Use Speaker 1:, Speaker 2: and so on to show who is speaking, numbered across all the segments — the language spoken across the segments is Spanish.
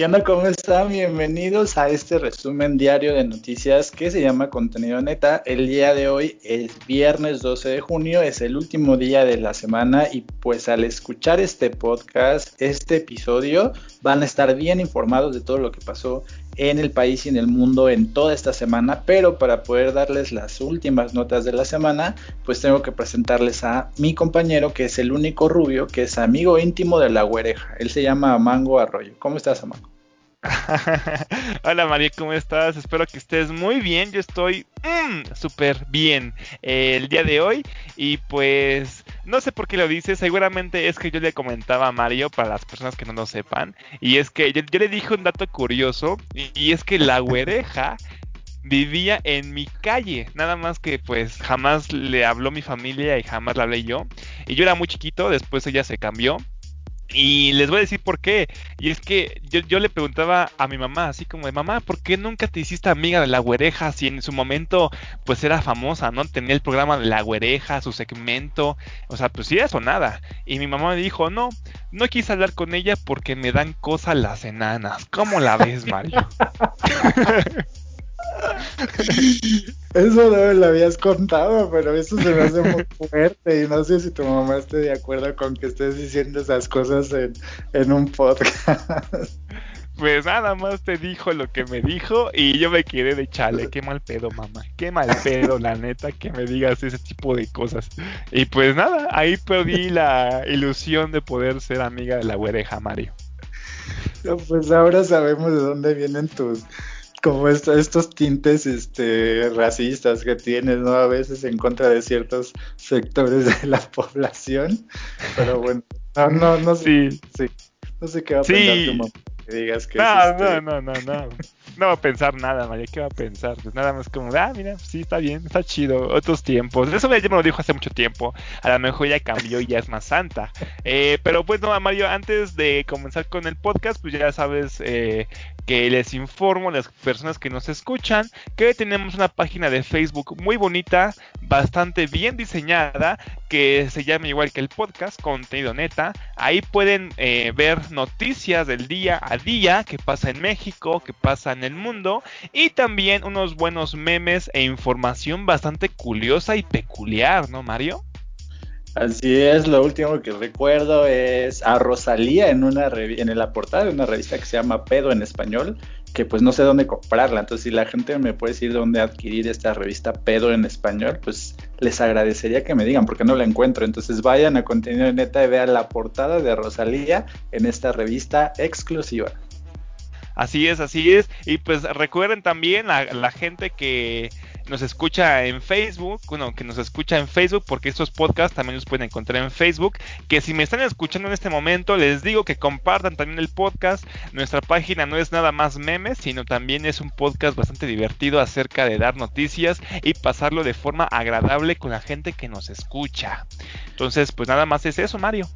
Speaker 1: ¿Qué onda? ¿Cómo están? Bienvenidos a este resumen diario de noticias que se llama Contenido Neta. El día de hoy es viernes 12 de junio, es el último día de la semana y pues al escuchar este podcast, este episodio, van a estar bien informados de todo lo que pasó en el país y en el mundo en toda esta semana, pero para poder darles las últimas notas de la semana, pues tengo que presentarles a mi compañero que es el único rubio que es amigo íntimo de la güereja. Él se llama Amango Arroyo. ¿Cómo estás, Amango?
Speaker 2: Hola María, ¿cómo estás? Espero que estés muy bien. Yo estoy mm, súper bien eh, el día de hoy. Y pues no sé por qué lo dices. Seguramente es que yo le comentaba a Mario para las personas que no lo sepan. Y es que yo, le dije un dato curioso. Y, es que la güereja vivía en mi calle. Nada más que pues jamás le habló mi familia y jamás la hablé yo. Y yo era muy chiquito, después ella se cambió. Y les voy a decir por qué. Y es que yo, le preguntaba a mi mamá, así como de mamá, ¿por qué nunca te hiciste amiga de la güereja si en su momento pues era famosa, ¿no? Tenía el programa de la güereja, su segmento, o sea, pues sí, eso nada. Y mi mamá me dijo, no, no quise hablar con ella porque me dan cosas las enanas. ¿Cómo la ves, Mario?
Speaker 1: Eso no me lo habías contado, pero eso se me hace muy fuerte y no sé si tu mamá esté de acuerdo con que estés diciendo esas cosas en, en un podcast.
Speaker 2: Pues nada más te dijo lo que me dijo y yo me quedé de chale, qué mal pedo, mamá, qué mal pedo, la neta, que me digas ese tipo de cosas. Y pues nada, ahí perdí la ilusión de poder ser amiga de la güereja, Mario.
Speaker 1: pues ahora sabemos de dónde vienen tus como estos tintes este, racistas que tienes, ¿no? A veces en contra de ciertos sectores de la población. Pero bueno, no, no, no sé, sí. no sé qué va a pensar tu mamá que digas que
Speaker 2: no, este no, no, no, no, no va a pensar nada, María, ¿qué va a pensar? Pues nada más como, ah, mira, sí, está bien, está chido, otros tiempos. Eso ya me lo dijo hace mucho tiempo, a lo mejor ya cambió y ya es más santa. Eh, pero pues no, Mario, antes de comenzar con el podcast, pues ya sabes eh, que les informo a las personas que nos escuchan que tenemos una página de Facebook muy bonita, bastante bien diseñada, que se llama igual que el podcast, contenido neta. Ahí pueden eh, ver noticias del día a día que pasa en México, que pasa en el mundo y también unos buenos memes e información bastante curiosa y peculiar, ¿no, Mario?
Speaker 1: Así es, lo último que recuerdo es a Rosalía en una en la portada de una revista que se llama Pedo en español, que pues no sé dónde comprarla, entonces si la gente me puede decir dónde adquirir esta revista Pedo en español, pues les agradecería que me digan porque no la encuentro, entonces vayan a contenido neta y vean la portada de Rosalía en esta revista exclusiva.
Speaker 2: Así es, así es. Y pues recuerden también a la gente que nos escucha en Facebook, bueno, que nos escucha en Facebook, porque estos podcasts también los pueden encontrar en Facebook, que si me están escuchando en este momento, les digo que compartan también el podcast. Nuestra página no es nada más memes, sino también es un podcast bastante divertido acerca de dar noticias y pasarlo de forma agradable con la gente que nos escucha. Entonces, pues nada más es eso, Mario.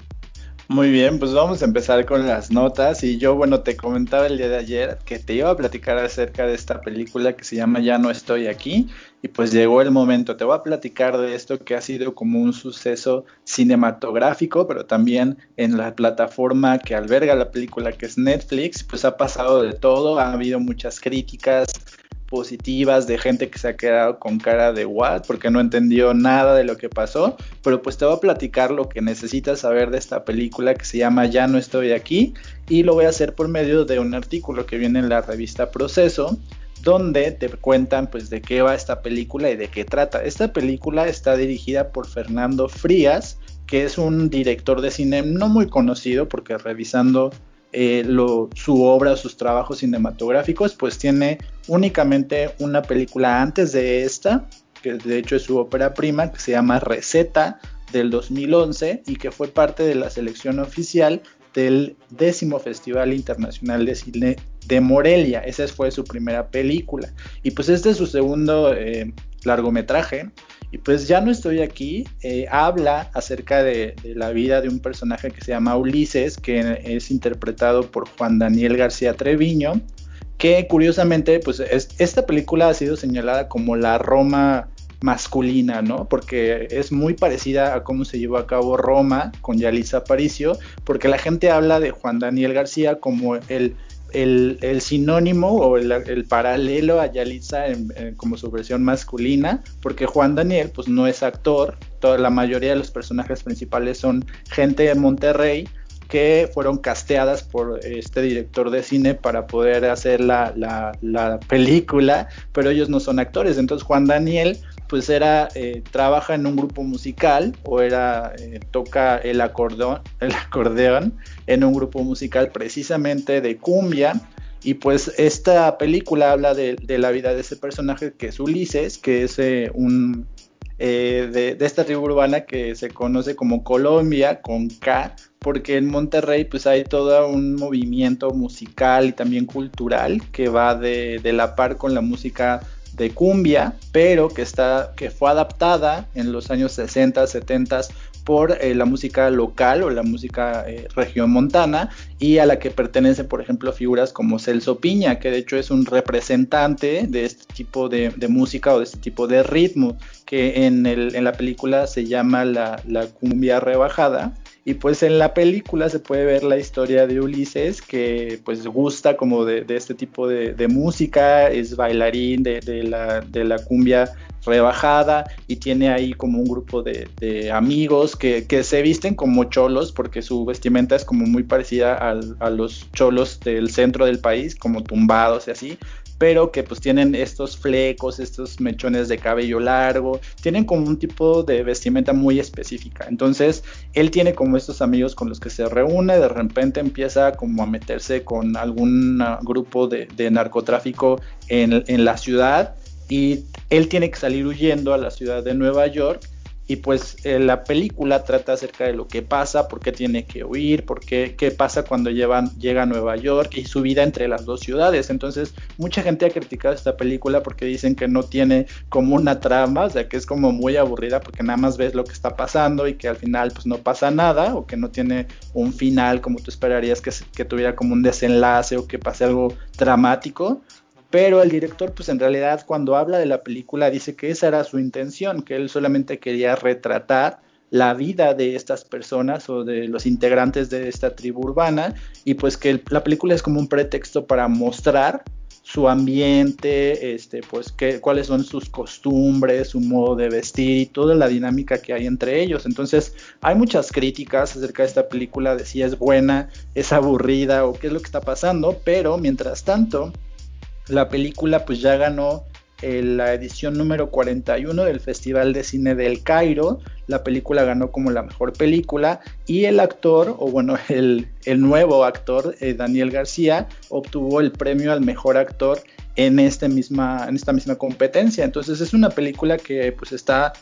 Speaker 1: Muy bien, pues vamos a empezar con las notas. Y yo, bueno, te comentaba el día de ayer que te iba a platicar acerca de esta película que se llama Ya no estoy aquí. Y pues llegó el momento, te voy a platicar de esto que ha sido como un suceso cinematográfico, pero también en la plataforma que alberga la película que es Netflix, pues ha pasado de todo, ha habido muchas críticas, positivas de gente que se ha quedado con cara de what porque no entendió nada de lo que pasó, pero pues te voy a platicar lo que necesitas saber de esta película que se llama Ya no estoy aquí y lo voy a hacer por medio de un artículo que viene en la revista Proceso donde te cuentan pues de qué va esta película y de qué trata. Esta película está dirigida por Fernando Frías, que es un director de cine no muy conocido porque revisando eh, su obra, sus trabajos cinematográficos, pues tiene únicamente una película antes de esta, que de hecho es su ópera prima, que se llama Receta del 2011 y que fue parte de la selección oficial del décimo Festival Internacional de Cine de Morelia. Esa fue su primera película. Y pues este es su segundo eh, largometraje y pues ya no estoy aquí, eh, habla acerca de, la vida de un personaje que se llama Ulises, que es interpretado por Juan Daniel García Treviño, que curiosamente, pues esta película ha sido señalada como la Roma masculina, ¿no? Porque es muy parecida a cómo se llevó a cabo Roma con Yalitza Aparicio, porque la gente habla de Juan Daniel García como el el, sinónimo o el, paralelo a Yalitza como su versión masculina, porque Juan Daniel pues no es actor, toda, la mayoría de los personajes principales son gente de Monterrey que fueron casteadas por este director de cine para poder hacer la, la película, pero ellos no son actores, entonces Juan Daniel pues era, eh, trabaja en un grupo musical o era, eh, toca el acordeón, el acordeón en un grupo musical precisamente de cumbia. Y pues esta película habla de, la vida de ese personaje que es Ulises, que es eh, un de, esta tribu urbana que se conoce como Colombia con K, porque en Monterrey pues hay todo un movimiento musical y también cultural que va de la par con la música de cumbia, pero que, está, que fue adaptada en los años 60, 70 por eh, la música local o la música eh, región montana y a la que pertenecen, por ejemplo, figuras como Celso Piña, que de hecho es un representante de este tipo de, música o de este tipo de ritmo, que en, el, en la película se llama la, la cumbia rebajada y pues en la película se puede ver la historia de Ulises, que pues gusta como de, este tipo de, música, es bailarín de, la, de la cumbia rebajada y tiene ahí como un grupo de, amigos que, se visten como cholos porque su vestimenta es como muy parecida a los cholos del centro del país, como tumbados y así, pero que pues tienen estos flecos, estos mechones de cabello largo, tienen como un tipo de vestimenta muy específica. Entonces, él tiene como estos amigos con los que se reúne, de repente empieza como a meterse con algún grupo de, narcotráfico en, en la ciudad y él tiene que salir huyendo a la ciudad de Nueva York y pues eh, la película trata acerca de lo que pasa, por qué tiene que huir, por qué, qué pasa cuando llevan, llega a Nueva York y su vida entre las dos ciudades. Entonces, mucha gente ha criticado esta película porque dicen que no tiene como una trama, o sea, que es como muy aburrida porque nada más ves lo que está pasando y que al final pues no pasa nada o que no tiene un final como tú esperarías que, que tuviera como un desenlace o que pase algo dramático pero el director pues en realidad cuando habla de la película dice que esa era su intención, que él solamente quería retratar la vida de estas personas o de los integrantes de esta tribu urbana y pues que la película es como un pretexto para mostrar su ambiente, este, pues cuáles son sus costumbres, su modo de vestir y toda la dinámica que hay entre ellos. Entonces hay muchas críticas acerca de esta película de si es buena, es aburrida o qué es lo que está pasando, pero mientras tanto la película pues ya ganó eh, la edición número 41 del Festival de Cine del Cairo. La película ganó como la mejor película y el actor, o bueno, el, nuevo actor, eh, Daniel García, obtuvo el premio al mejor actor en, este misma, en esta misma competencia. Entonces es una película que pues está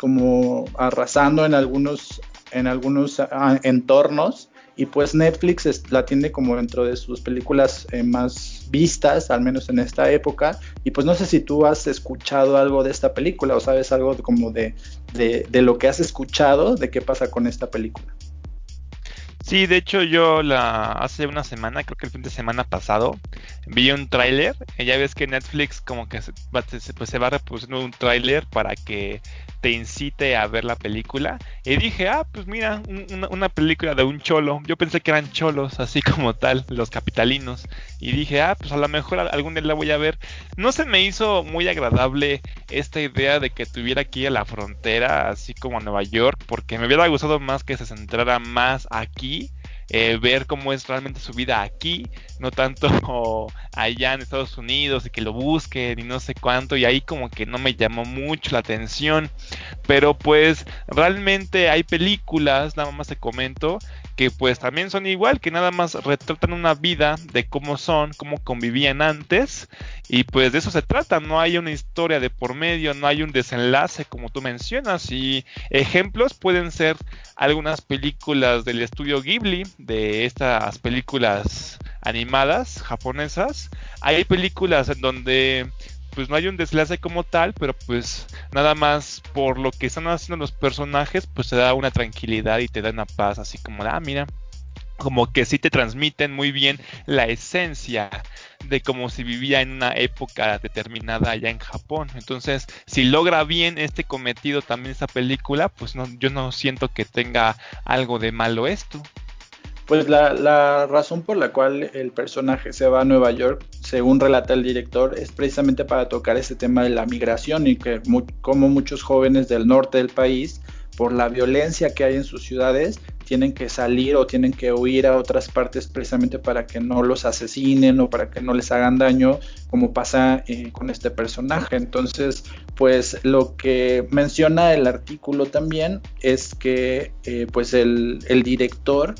Speaker 1: como arrasando en algunos, en algunos ah, entornos y pues Netflix la tiene como dentro de sus películas eh, más vistas, al menos en esta época. Y pues no sé si tú has escuchado algo de esta película o sabes algo como de, de, lo que has escuchado, de qué pasa con esta película.
Speaker 2: Sí, de hecho yo la hace una semana, creo que el fin de semana pasado, vi un tráiler. Ya ves que Netflix como que se, pues se va reproduciendo un tráiler para que te incite a ver la película. Y dije, ah, pues mira, una, película de un cholo. Yo pensé que eran cholos, así como tal, los capitalinos. Y dije, ah, pues a lo mejor algún día la voy a ver. No se me hizo muy agradable esta idea de que tuviera aquí a la frontera, así como a Nueva York, porque me hubiera gustado más que se centrara más aquí eh, ver cómo es realmente su vida aquí, no tanto allá en Estados Unidos y que lo busquen y no sé cuánto, y ahí como que no me llamó mucho la atención, pero pues realmente hay películas, nada más te comento, que pues también son igual, que nada más retratan una vida de cómo son, cómo convivían antes, y pues de eso se trata, no hay una historia de por medio, no hay un desenlace como tú mencionas, y ejemplos pueden ser algunas películas del estudio Ghibli, de estas películas animadas japonesas, hay películas en donde pues no hay un desenlace como tal, pero pues nada más por lo que están haciendo los personajes, pues te da una tranquilidad y te da una paz, así como, ah, mira, como que sí te transmiten muy bien la esencia de cómo se vivía en una época determinada allá en Japón. Entonces, si logra bien este cometido también esta película, pues no, yo no siento que tenga algo de malo esto.
Speaker 1: Pues la, la, razón por la cual el personaje se va a Nueva York, según relata el director, es precisamente para tocar ese tema de la migración y que como muchos jóvenes del norte del país, por la violencia que hay en sus ciudades, tienen que salir o tienen que huir a otras partes precisamente para que no los asesinen o para que no les hagan daño, como pasa eh, con este personaje. Entonces, pues lo que menciona el artículo también es que eh, pues el, el director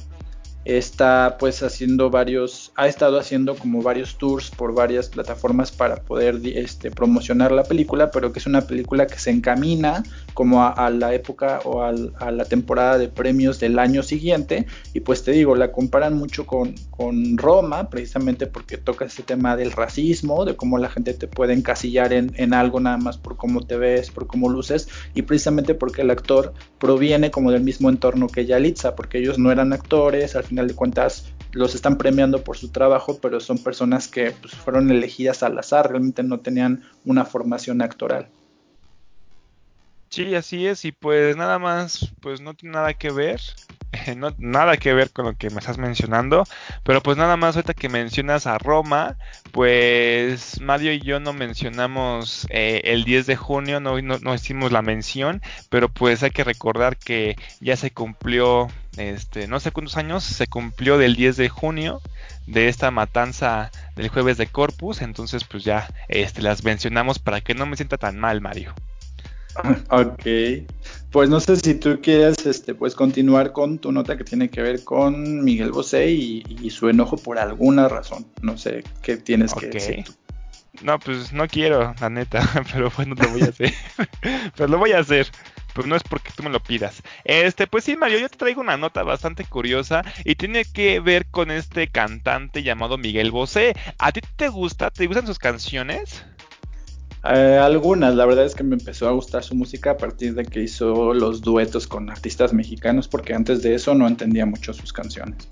Speaker 1: está pues haciendo varios, ha estado haciendo como varios tours por varias plataformas para poder este, promocionar la película, pero que es una película que se encamina como a, la época o a la temporada de premios del año siguiente. Y pues te digo, la comparan mucho con, con Roma, precisamente porque toca ese tema del racismo, de cómo la gente te puede encasillar en, en algo nada más por cómo te ves, por cómo luces y precisamente porque el actor proviene como del mismo entorno que Yalitza, porque ellos no eran actores, al final de cuentas los están premiando por su trabajo, pero son personas que pues, fueron elegidas al azar, realmente no tenían una formación actoral.
Speaker 2: Sí, así es, y pues nada más, pues no tiene nada que ver, no, nada que ver con lo que me estás mencionando, pero pues nada más ahorita que mencionas a Roma, pues Mario y yo no mencionamos eh, el 10 de junio, no, no, hicimos la mención, pero pues hay que recordar que ya se cumplió, este, no sé cuántos años, se cumplió del 10 de junio de esta matanza del jueves de Corpus, entonces pues ya este, las mencionamos para que no me sienta tan mal, Mario.
Speaker 1: Ok, pues no sé si tú quieres este, pues continuar con tu nota que tiene que ver con Miguel Bosé y, su enojo por alguna razón. No sé qué tienes que decir.
Speaker 2: No, pues no quiero, la neta, pero bueno, lo voy a hacer. pero lo voy a hacer. Pues no es porque tú me lo pidas. Este, pues sí, Mario, yo te traigo una nota bastante curiosa y tiene que ver con este cantante llamado Miguel Bosé. ¿A ti te gusta? ¿Te gustan sus canciones?
Speaker 1: Eh, algunas, la verdad es que me empezó a gustar su música a partir de que hizo los duetos con artistas mexicanos, porque antes de eso no entendía mucho sus canciones.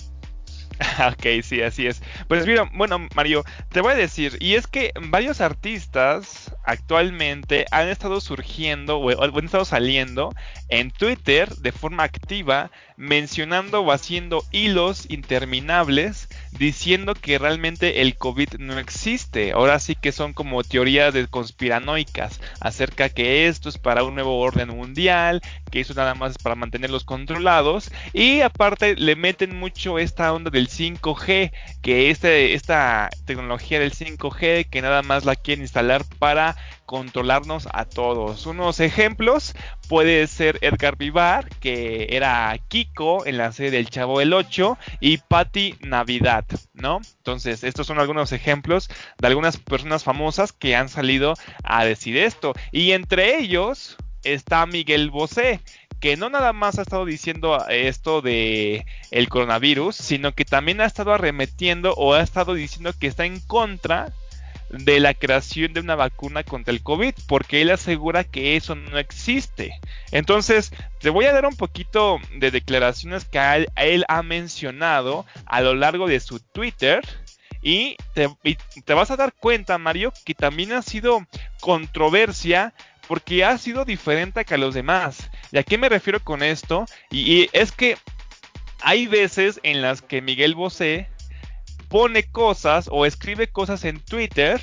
Speaker 2: ok, sí, así es. Pues mira, bueno, Mario, te voy a decir, y es que varios artistas actualmente han estado surgiendo o han estado saliendo en Twitter de forma activa mencionando o haciendo hilos interminables diciendo que realmente el COVID no existe. Ahora sí que son como teorías de conspiranoicas acerca que esto es para un nuevo orden mundial, que eso nada más es para mantenerlos controlados y aparte le meten mucho esta onda del 5G, que este, esta tecnología del 5G que nada más la quieren instalar para controlarnos a todos. Unos ejemplos puede ser Edgar Vivar, que era Kiko en la serie del Chavo el 8, y Patty Navidad, ¿no? Entonces, estos son algunos ejemplos de algunas personas famosas que han salido a decir esto. Y entre ellos está Miguel Bosé, que no nada más ha estado diciendo esto de el coronavirus, sino que también ha estado arremetiendo o ha estado diciendo que está en contra de la creación de una vacuna contra el COVID, porque él asegura que eso no existe. Entonces, te voy a dar un poquito de declaraciones que él, ha mencionado a lo largo de su Twitter. Y te, vas a dar cuenta, Mario, que también ha sido controversia porque ha sido diferente que a los demás. ¿Y a qué me refiero con esto? Y, y, es que hay veces en las que Miguel Bosé pone cosas o escribe cosas en Twitter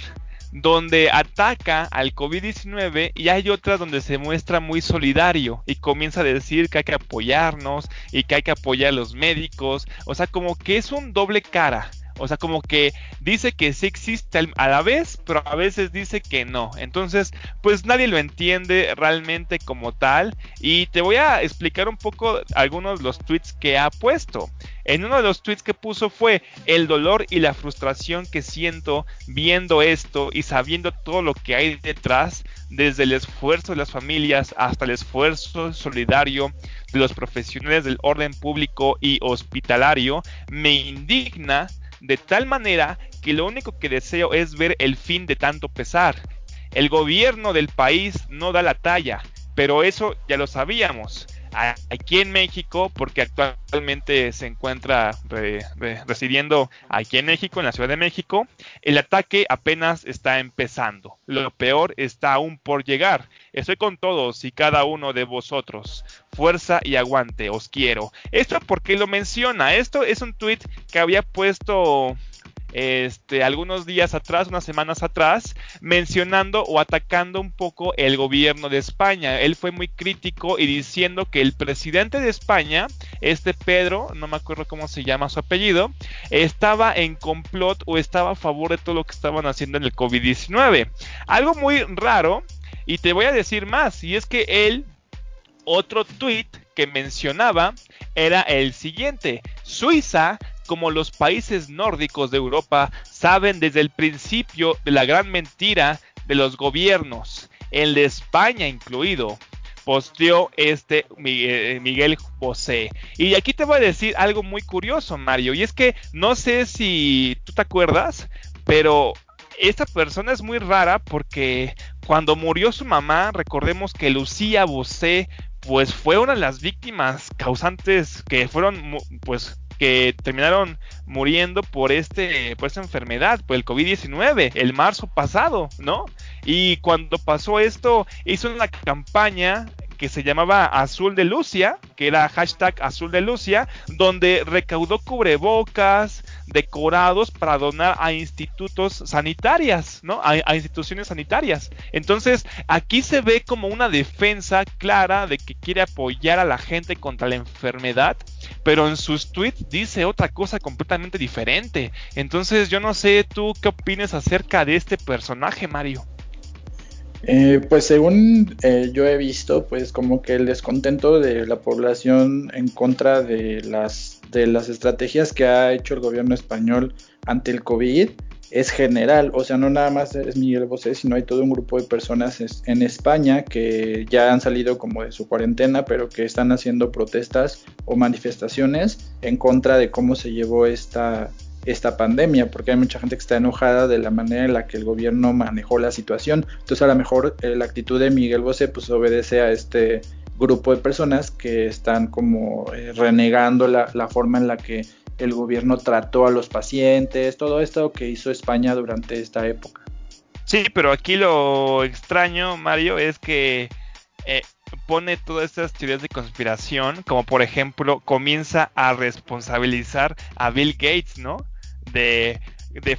Speaker 2: donde ataca al COVID-19 y hay otras donde se muestra muy solidario y comienza a decir que hay que apoyarnos y que hay que apoyar a los médicos. O sea, como que es un doble cara. O sea, como que dice que sí existe a la vez, pero a veces dice que no. Entonces, pues nadie lo entiende realmente como tal. Y te voy a explicar un poco algunos de los tweets que ha puesto. En uno de los tweets que puso fue el dolor y la frustración que siento viendo esto y sabiendo todo lo que hay detrás, desde el esfuerzo de las familias hasta el esfuerzo solidario de los profesionales del orden público y hospitalario, me indigna de tal manera que lo único que deseo es ver el fin de tanto pesar. El gobierno del país no da la talla, pero eso ya lo sabíamos. Aquí en México, porque actualmente se encuentra residiendo aquí en México, en la Ciudad de México, el ataque apenas está empezando. Lo peor está aún por llegar. Estoy con todos y cada uno de vosotros fuerza y aguante, os quiero. Esto porque lo menciona, esto es un tweet que había puesto este, algunos días atrás, unas semanas atrás, mencionando o atacando un poco el gobierno de España. Él fue muy crítico y diciendo que el presidente de España, este Pedro, no me acuerdo cómo se llama su apellido, estaba en complot o estaba a favor de todo lo que estaban haciendo en el COVID-19. Algo muy raro, y te voy a decir más, y es que él, otro tweet que mencionaba era el siguiente, Suiza como los países nórdicos de Europa saben desde el principio de la gran mentira de los gobiernos, el de España incluido, posteó este eh, Miguel José. Y aquí te voy a decir algo muy curioso, Mario, y es que no sé si tú te acuerdas, pero esta persona es muy rara porque cuando murió su mamá, recordemos que Lucía Bosé pues fue una de las víctimas causantes que fueron pues que terminaron muriendo por este por esta enfermedad, por el COVID-19, el marzo pasado, ¿no? Y cuando pasó esto, hizo una campaña que se llamaba Azul de Lucia, que era hashtag Azul de Lucia, donde recaudó cubrebocas, decorados para donar a institutos sanitarias, ¿no? A, a, instituciones sanitarias. Entonces, aquí se ve como una defensa clara de que quiere apoyar a la gente contra la enfermedad pero en sus tweets dice otra cosa completamente diferente. Entonces yo no sé tú qué opinas acerca de este personaje, Mario.
Speaker 1: Eh, pues según eh, yo he visto, pues como que el descontento de la población en contra de las, de las estrategias que ha hecho el gobierno español ante el COVID es general, o sea, no nada más es Miguel Bosé, sino hay todo un grupo de personas en España que ya han salido como de su cuarentena, pero que están haciendo protestas o manifestaciones en contra de cómo se llevó esta, esta pandemia, porque hay mucha gente que está enojada de la manera en la que el gobierno manejó la situación. Entonces, a lo mejor eh, la actitud de Miguel Bosé pues obedece a este grupo de personas que están como eh, renegando la, la forma en la que el gobierno trató a los pacientes, todo esto que hizo España durante esta época.
Speaker 2: Sí, pero aquí lo extraño, Mario, es que eh, pone todas estas teorías de conspiración, como por ejemplo comienza a responsabilizar a Bill Gates, ¿no? De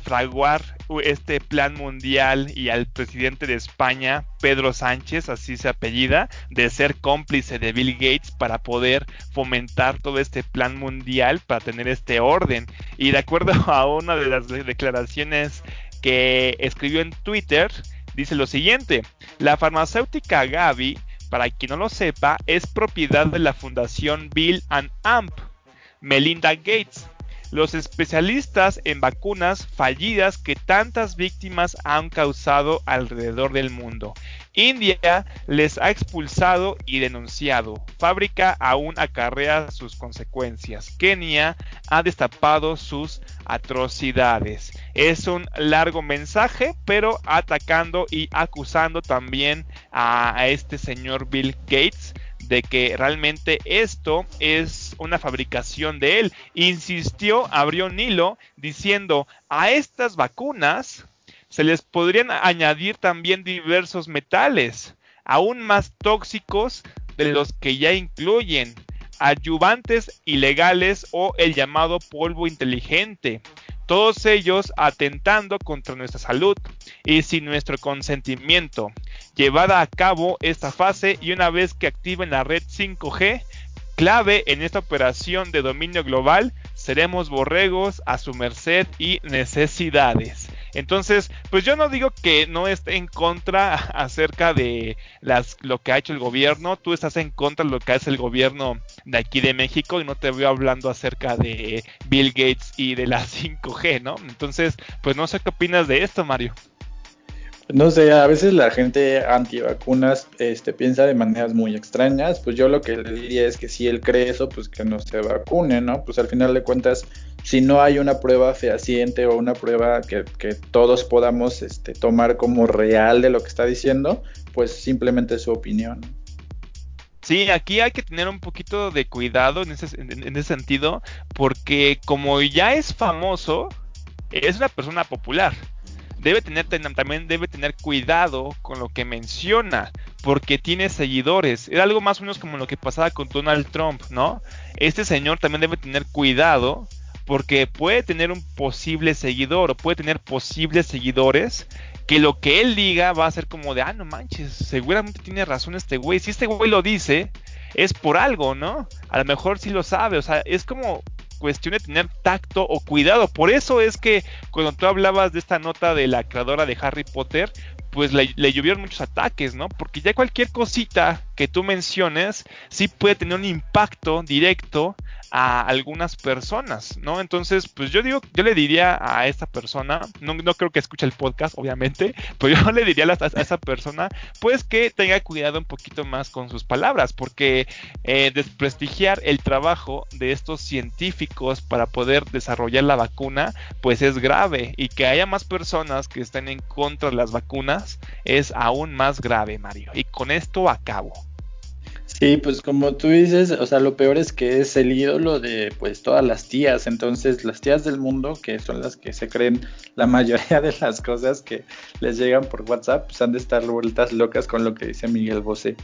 Speaker 2: fraguar este plan mundial y al presidente de España, Pedro Sánchez, así se apellida, de ser cómplice de Bill Gates para poder fomentar todo este plan mundial, para tener este orden. Y de acuerdo a una de las declaraciones que escribió en Twitter, dice lo siguiente, la farmacéutica Gavi, para quien no lo sepa, es propiedad de la fundación Bill Amp, Melinda Gates, los especialistas en vacunas fallidas que tantas víctimas han causado alrededor del mundo. India les ha expulsado y denunciado. Fábrica aún acarrea sus consecuencias. Kenia ha destapado sus atrocidades. Es un largo mensaje, pero atacando y acusando también a, este señor Bill Gates de que realmente esto es una fabricación de él. Insistió, abrió un hilo diciendo a estas vacunas se les podrían añadir también diversos metales, aún más tóxicos de los que ya incluyen ayudantes ilegales o el llamado polvo inteligente, todos ellos atentando contra nuestra salud y sin nuestro consentimiento. Llevada a cabo esta fase y una vez que activen la red 5G, clave en esta operación de dominio global, seremos borregos a su merced y necesidades. Entonces, pues yo no digo que no esté en contra acerca de las, lo que ha hecho el gobierno, tú estás en contra de lo que hace el gobierno de aquí de México y no te voy hablando acerca de Bill Gates y de la 5G, ¿no? Entonces, pues no sé qué opinas de esto, Mario.
Speaker 1: No sé, a veces la gente antivacunas este, piensa de maneras muy extrañas. Pues yo lo que le diría es que si él cree eso, pues que no se vacune, ¿no? Pues al final de cuentas, si no hay una prueba fehaciente o una prueba que, todos podamos este, tomar como real de lo que está diciendo, pues simplemente es su opinión.
Speaker 2: Sí, aquí hay que tener un poquito de cuidado en ese, en ese sentido, porque como ya es famoso, es una persona popular debe tener también debe tener cuidado con lo que menciona, porque tiene seguidores. Era algo más o menos como lo que pasaba con Donald Trump, ¿no? Este señor también debe tener cuidado porque puede tener un posible seguidor o puede tener posibles seguidores que lo que él diga va a ser como de, ah, no manches, seguramente tiene razón este güey. Si este güey lo dice, es por algo, ¿no? A lo mejor sí lo sabe, o sea, es como cuestión de tener tacto o cuidado. Por eso es que cuando tú hablabas de esta nota de la creadora de Harry Potter, pues le, le, llovieron muchos ataques, ¿no? Porque ya cualquier cosita que tú menciones sí puede tener un impacto directo a algunas personas, ¿no? Entonces, pues yo digo, yo le diría a esta persona, no, creo que escuche el podcast, obviamente, pero yo le diría a, a, esa persona, pues que tenga cuidado un poquito más con sus palabras, porque eh, desprestigiar el trabajo de estos científicos para poder desarrollar la vacuna, pues es grave, y que haya más personas que estén en contra de las vacunas es aún más grave, Mario. Y con esto acabo.
Speaker 1: Sí, pues como tú dices, o sea, lo peor es que es el ídolo de pues todas las tías, entonces las tías del mundo, que son las que se creen la mayoría de las cosas que les llegan por WhatsApp, pues han de estar vueltas locas con lo que dice Miguel Bosé.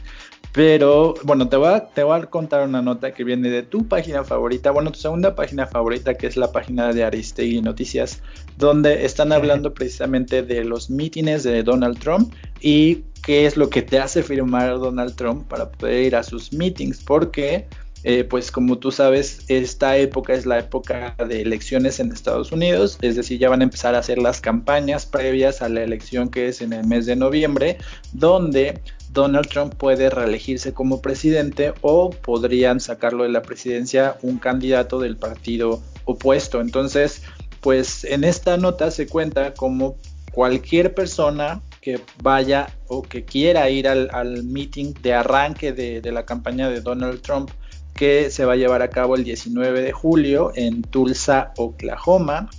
Speaker 1: Pero bueno, te voy, a, te voy a contar una nota que viene de tu página favorita, bueno, tu segunda página favorita, que es la página de Aristegui Noticias, donde están hablando precisamente de los mítines de Donald Trump y qué es lo que te hace firmar Donald Trump para poder ir a sus meetings, porque eh, pues como tú sabes, esta época es la época de elecciones en Estados Unidos, es decir, ya van a empezar a hacer las campañas previas a la elección que es en el mes de noviembre, donde Donald Trump puede reelegirse como presidente o podrían sacarlo de la presidencia un candidato del partido opuesto. Entonces, pues en esta nota se cuenta como cualquier persona que vaya o que quiera ir al, meeting de arranque de, la campaña de Donald Trump que se va a llevar a cabo el 19 de julio en Tulsa, Oklahoma.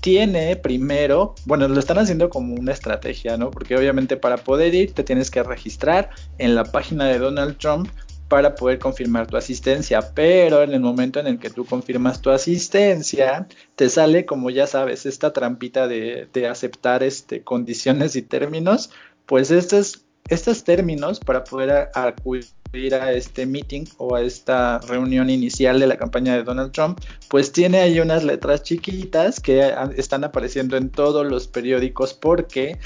Speaker 1: Tiene primero, bueno, lo están haciendo como una estrategia, ¿no? Porque obviamente para poder ir te tienes que registrar en la página de Donald Trump para poder confirmar tu asistencia, pero en el momento en el que tú confirmas tu asistencia, te sale, como ya sabes, esta trampita de, aceptar este, condiciones y términos, pues estos, estos términos para poder acudir a este meeting o a esta reunión inicial de la campaña de Donald Trump, pues tiene ahí unas letras chiquitas que están apareciendo en todos los periódicos porque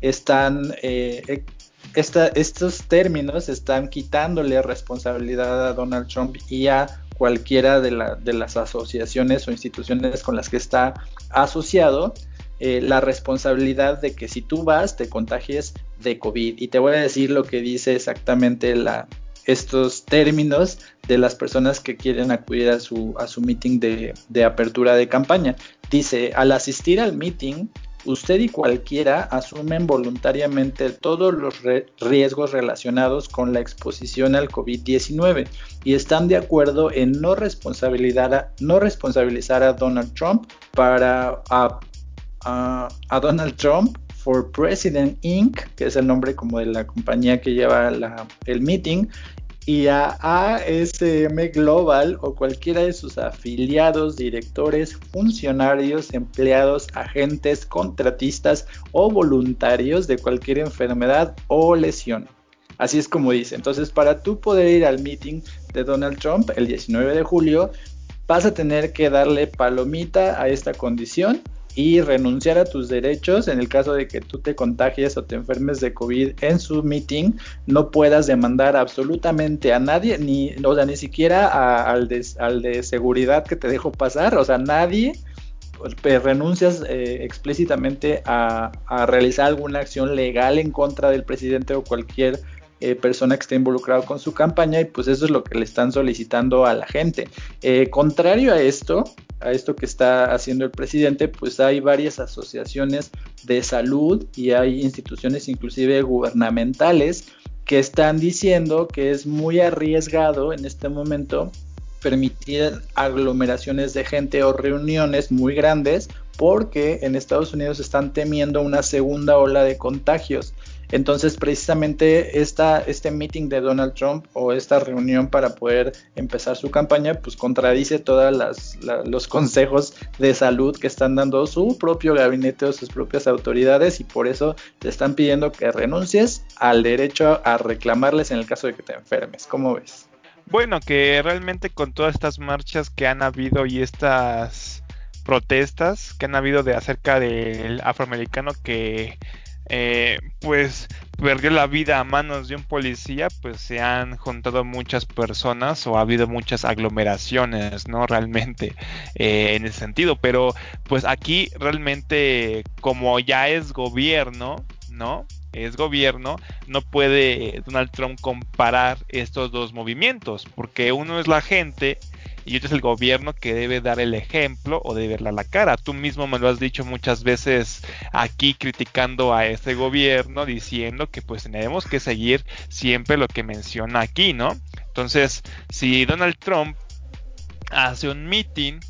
Speaker 1: están eh, estos términos están quitándole responsabilidad a Donald Trump y a cualquiera de, las asociaciones o instituciones con las que está asociado eh, la responsabilidad de que si tú vas te contagies de COVID. Y te voy a decir lo que dice exactamente estos términos de las personas que quieren acudir a su, a su meeting de, de apertura de campaña. Dice, al asistir al meeting, usted y cualquiera asumen voluntariamente todos los riesgos relacionados con la exposición al COVID-19 y están de acuerdo en no, no responsabilizar a Donald Trump para a, Donald Trump for President Inc., que es el nombre como de la compañía que lleva el meeting, y a ASM Global o cualquiera de sus afiliados, directores, funcionarios, empleados, agentes, contratistas o voluntarios de cualquier enfermedad o lesión. Así es como dice. Entonces, para tú poder ir al meeting de Donald Trump el 19 de julio, vas a tener que darle palomita a esta condición y renunciar a tus derechos en el caso de que tú te contagies o te enfermes de COVID en su meeting, no puedas demandar absolutamente a nadie, ni, o sea, ni siquiera al, de, al de seguridad que te dejo pasar, o sea, nadie pues, renuncias eh, explícitamente a, a, realizar alguna acción legal en contra del presidente o cualquier eh, persona que esté involucrado con su campaña y pues eso es lo que le están solicitando a la gente. Eh, contrario a esto, a esto que está haciendo el presidente, pues hay varias asociaciones de salud y hay instituciones inclusive gubernamentales que están diciendo que es muy arriesgado en este momento permitir aglomeraciones de gente o reuniones muy grandes porque en Estados Unidos están temiendo una segunda ola de contagios. Entonces, precisamente este meeting de Donald Trump o esta reunión para poder empezar su campaña, pues contradice todos los consejos de salud que están dando su propio gabinete o sus propias autoridades y por eso te están pidiendo que renuncies al derecho a reclamarles en el caso de que te enfermes. ¿Cómo ves?
Speaker 2: Bueno, que realmente con todas estas marchas que han habido y estas protestas que han habido de acerca del afroamericano que eh, pues perdió la vida a manos de un policía, pues se han juntado muchas personas o ha habido muchas aglomeraciones, ¿no? Realmente eh, en ese sentido, pero pues aquí realmente como ya es gobierno, ¿no? es gobierno, no puede Donald Trump comparar estos dos movimientos, porque uno es la gente y otro es el gobierno que debe dar el ejemplo o debe verla la cara. Tú mismo me lo has dicho muchas veces aquí criticando a este gobierno, diciendo que pues tenemos que seguir siempre lo que menciona aquí, ¿no? Entonces, si Donald Trump hace un meeting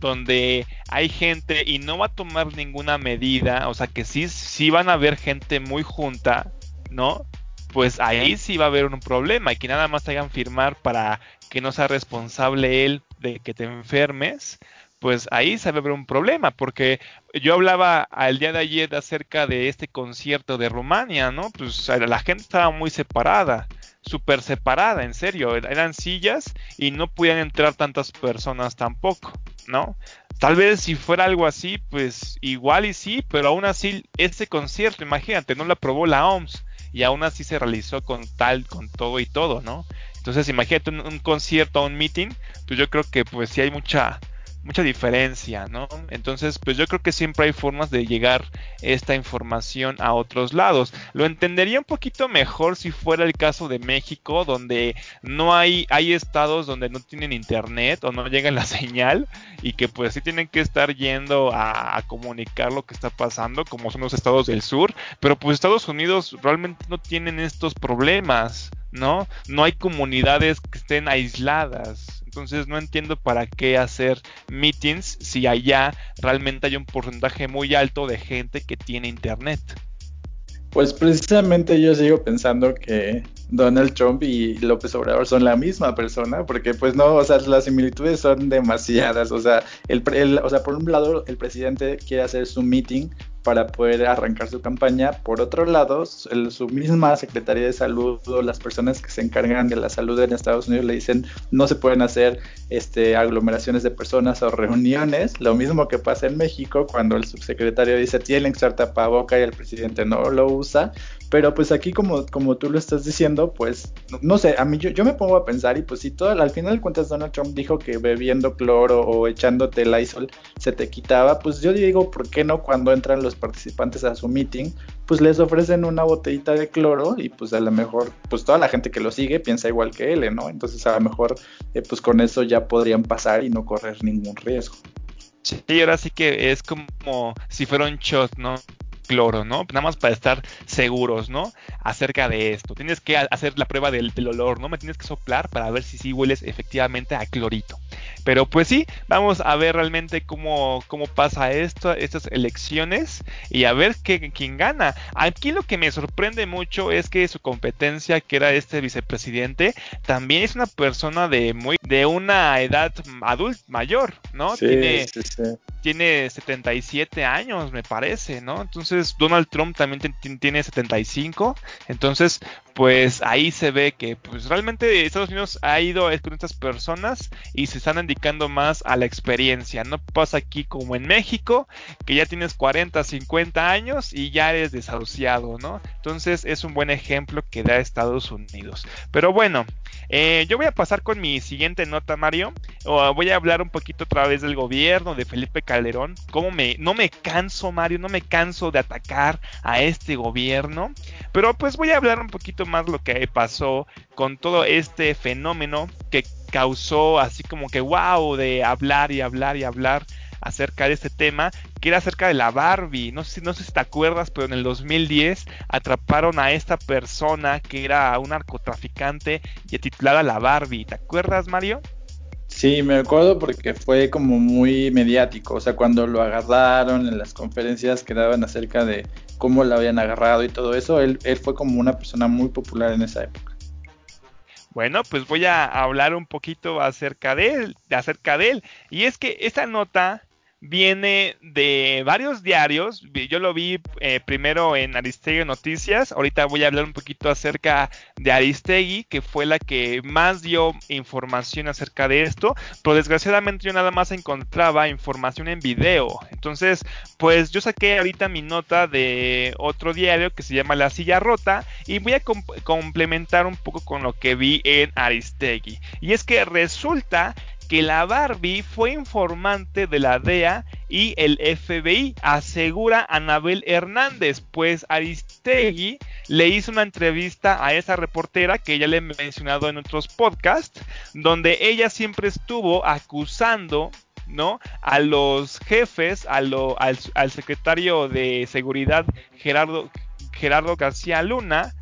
Speaker 2: donde hay gente y no va a tomar ninguna medida, o sea que sí, sí van a haber gente muy junta, ¿no? Pues ahí sí va a haber un problema y que nada más te hagan firmar para que no sea responsable él de que te enfermes, pues ahí se va a haber un problema, porque yo hablaba al día de ayer acerca de este concierto de Rumania, ¿no? Pues la gente estaba muy separada, súper separada, en serio, eran sillas y no podían entrar tantas personas tampoco, ¿no? Tal vez si fuera algo así, pues igual y sí, pero aún así ese concierto, imagínate, no lo aprobó la OMS y aún así se realizó con tal, con todo y todo, ¿no? Entonces, imagínate un, concierto, un meeting, pues yo creo que pues sí hay mucha mucha diferencia, ¿no? Entonces, pues yo creo que siempre hay formas de llegar esta información a otros lados. Lo entendería un poquito mejor si fuera el caso de México, donde no hay, hay estados donde no tienen internet o no llega la señal y que pues sí tienen que estar yendo a, a comunicar lo que está pasando, como son los estados del sur, pero pues Estados Unidos realmente no tienen estos problemas. ¿no? No hay comunidades que estén aisladas. Entonces no entiendo para qué hacer meetings si allá realmente hay un porcentaje muy alto de gente que tiene internet.
Speaker 1: Pues precisamente yo sigo pensando que Donald Trump y López Obrador son la misma persona, porque pues no, o sea, las similitudes son demasiadas, o sea, el, el, o sea, por un lado el presidente quiere hacer su meeting para poder arrancar su campaña. Por otro lado, su misma Secretaría de Salud o las personas que se encargan de la salud en Estados Unidos le dicen no se pueden hacer este, aglomeraciones de personas o reuniones. Lo mismo que pasa en México cuando el subsecretario dice tienen que estar tapaboca y el presidente no lo usa. Pero pues aquí como, como tú lo estás diciendo, pues no, sé, a mí yo, yo, me pongo a pensar y pues si todo, al final de cuentas Donald Trump dijo que bebiendo cloro o echándote Lysol se te quitaba, pues yo digo, ¿por qué no cuando entran los participantes a su meeting, pues les ofrecen una botellita de cloro y pues a lo mejor, pues toda la gente que lo sigue piensa igual que él, ¿no? Entonces a lo mejor eh, pues con eso ya podrían pasar y no correr ningún riesgo.
Speaker 2: Sí, ahora sí que es como si fuera un shot, ¿no? Cloro, ¿no? Nada más para estar seguros, ¿no? Acerca de esto. Tienes que hacer la prueba del, olor, ¿no? Me tienes que soplar para ver si sí hueles efectivamente a clorito. Pero pues sí, vamos a ver realmente cómo, cómo pasa esto, estas elecciones y a ver qué, quién gana. Aquí lo que me sorprende mucho es que su competencia, que era este vicepresidente, también es una persona de muy de una edad adulta mayor, ¿no?
Speaker 1: Sí,
Speaker 2: tiene,
Speaker 1: sí, sí.
Speaker 2: Tiene 77 años, me parece, ¿no? Entonces Donald Trump también tiene 75. Entonces, pues ahí se ve que pues realmente Estados Unidos ha ido con estas personas y se están dedicando más a la experiencia. No pasa aquí como en México, que ya tienes 40, 50 años y ya eres desahuciado, ¿no? Entonces es un buen ejemplo que da Estados Unidos. Pero bueno, eh, yo voy a pasar con mi siguiente nota, Mario. O voy a hablar un poquito otra vez del gobierno de Felipe Calderón. Cómo me, no me canso, Mario, no me canso de atacar a este gobierno. Pero pues voy a hablar un poquito más lo que pasó con todo este fenómeno que causó así como que wow de hablar y hablar y hablar acerca de este tema, que era acerca de la Barbie. No sé, no sé si te acuerdas, pero en el 2010 atraparon a esta persona que era un narcotraficante y titulada la Barbie. ¿Te acuerdas, Mario?
Speaker 1: Sí, me acuerdo porque fue como muy mediático, o sea, cuando lo agarraron en las conferencias que daban acerca de cómo lo habían agarrado y todo eso, él, él fue como una persona muy popular en esa época.
Speaker 2: Bueno, pues voy a hablar un poquito acerca de él, acerca de él. Y es que esta nota viene de varios diarios. Yo lo vi eh, primero en Aristegui Noticias. Ahorita voy a hablar un poquito acerca de Aristegui, que fue la que más dio información acerca de esto. Pero desgraciadamente yo nada más encontraba información en video. Entonces, pues yo saqué ahorita mi nota de otro diario que se llama La Silla Rota y voy a complementar un poco con lo que vi en Aristegui. Y es que resulta que la Barbie fue informante de la DEA y el FBI, asegura Anabel Hernández, pues Aristegui le hizo una entrevista a esa reportera que ya le he mencionado en otros podcasts, donde ella siempre estuvo acusando ¿no? A los jefes, a lo, al, secretario de seguridad Gerardo, García Luna,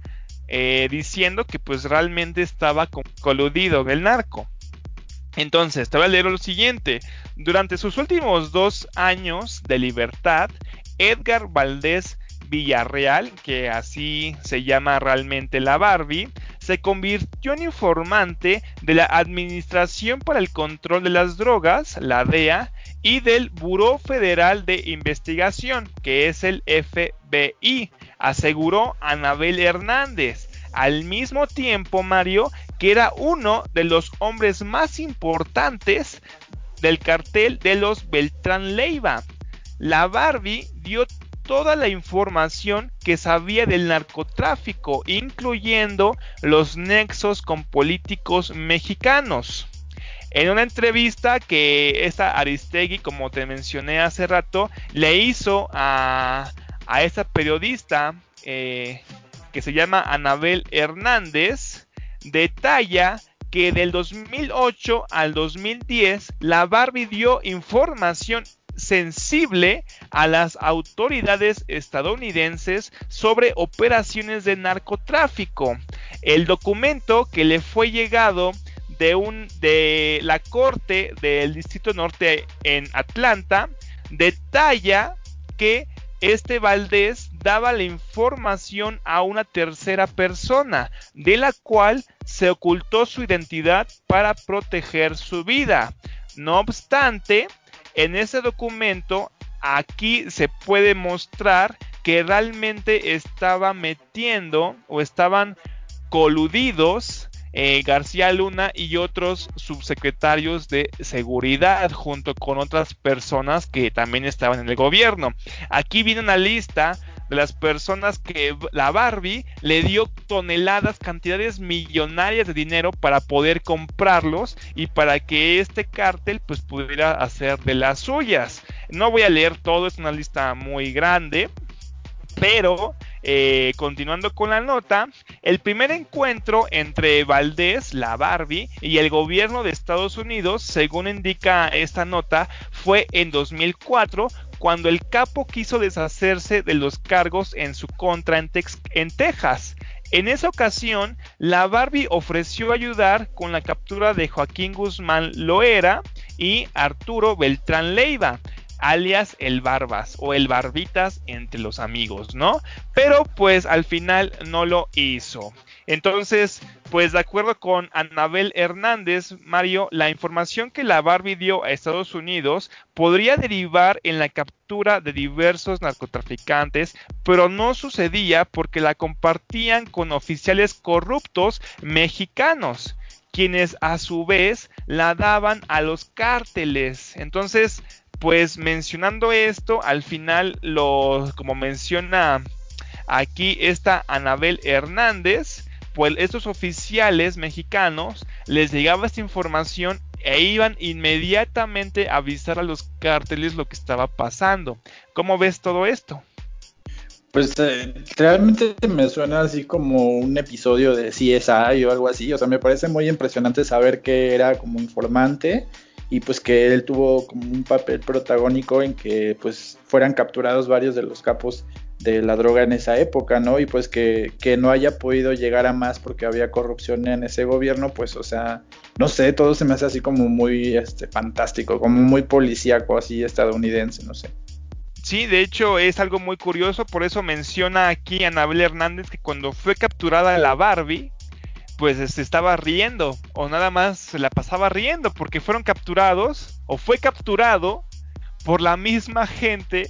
Speaker 2: eh, diciendo que pues realmente estaba coludido el narco. Entonces, te voy a leer lo siguiente. Durante sus últimos dos años de libertad, Edgar Valdés Villarreal, que así se llama realmente la Barbie, se convirtió en informante de la Administración para el Control de las Drogas, la DEA, y del Buró Federal de Investigación, que es el FBI, aseguró Anabel Hernández. Al mismo tiempo, Mario, que era uno de los hombres más importantes del cartel de los Beltrán Leiva. La Barbie dio toda la información que sabía del narcotráfico, incluyendo los nexos con políticos mexicanos. En una entrevista que esta Aristegui, como te mencioné hace rato, le hizo a, a esa periodista eh, que se llama Anabel Hernández, detalla que del 2008 al 2010 la Barbie dio información sensible a las autoridades estadounidenses sobre operaciones de narcotráfico. El documento que le fue llegado de, un, de la Corte del Distrito Norte en Atlanta detalla que este Valdés daba la información a una tercera persona, de la cual se ocultó su identidad para proteger su vida. No obstante, en ese documento aquí se puede mostrar que realmente estaba metiendo o estaban coludidos eh, García Luna y otros subsecretarios de seguridad junto con otras personas que también estaban en el gobierno. Aquí viene una lista de las personas que la Barbie le dio toneladas, cantidades millonarias de dinero para poder comprarlos y para que este cártel pues pudiera hacer de las suyas. No voy a leer todo, es una lista muy grande, pero eh, continuando con la nota, el primer encuentro entre Valdés, la Barbie, y el gobierno de Estados Unidos, según indica esta nota, fue en 2004 cuando el capo quiso deshacerse de los cargos en su contra en, en Texas. En esa ocasión, la Barbie ofreció ayudar con la captura de Joaquín Guzmán Loera y Arturo Beltrán Leiva, alias el Barbas o el Barbitas entre los amigos, ¿no? Pero pues al final no lo hizo. Entonces, pues de acuerdo con Anabel Hernández, Mario, la información que la Barbie dio a Estados Unidos podría derivar en la captura de diversos narcotraficantes, pero no sucedía porque la compartían con oficiales corruptos mexicanos quienes a su vez la daban a los cárteles. Entonces, pues mencionando esto, al final lo, como menciona aquí esta Anabel Hernández, pues estos oficiales mexicanos les llegaba esta información e iban inmediatamente a avisar a los cárteles lo que estaba pasando. ¿Cómo ves todo esto?
Speaker 1: Pues eh, realmente me suena así como un episodio de CSI o algo así. O sea, me parece muy impresionante saber que era como informante y pues que él tuvo como un papel protagónico en que pues fueran capturados varios de los capos de la droga en esa época, ¿no? Y pues que, que, no haya podido llegar a más porque había corrupción en ese gobierno, pues, o sea, no sé, todo se me hace así como muy este, fantástico, como muy policíaco, así estadounidense, no sé.
Speaker 2: Sí, de hecho es algo muy curioso, por eso menciona aquí Anabel Hernández que cuando fue capturada la Barbie, pues se estaba riendo o nada más se la pasaba riendo porque fueron capturados o fue capturado por la misma gente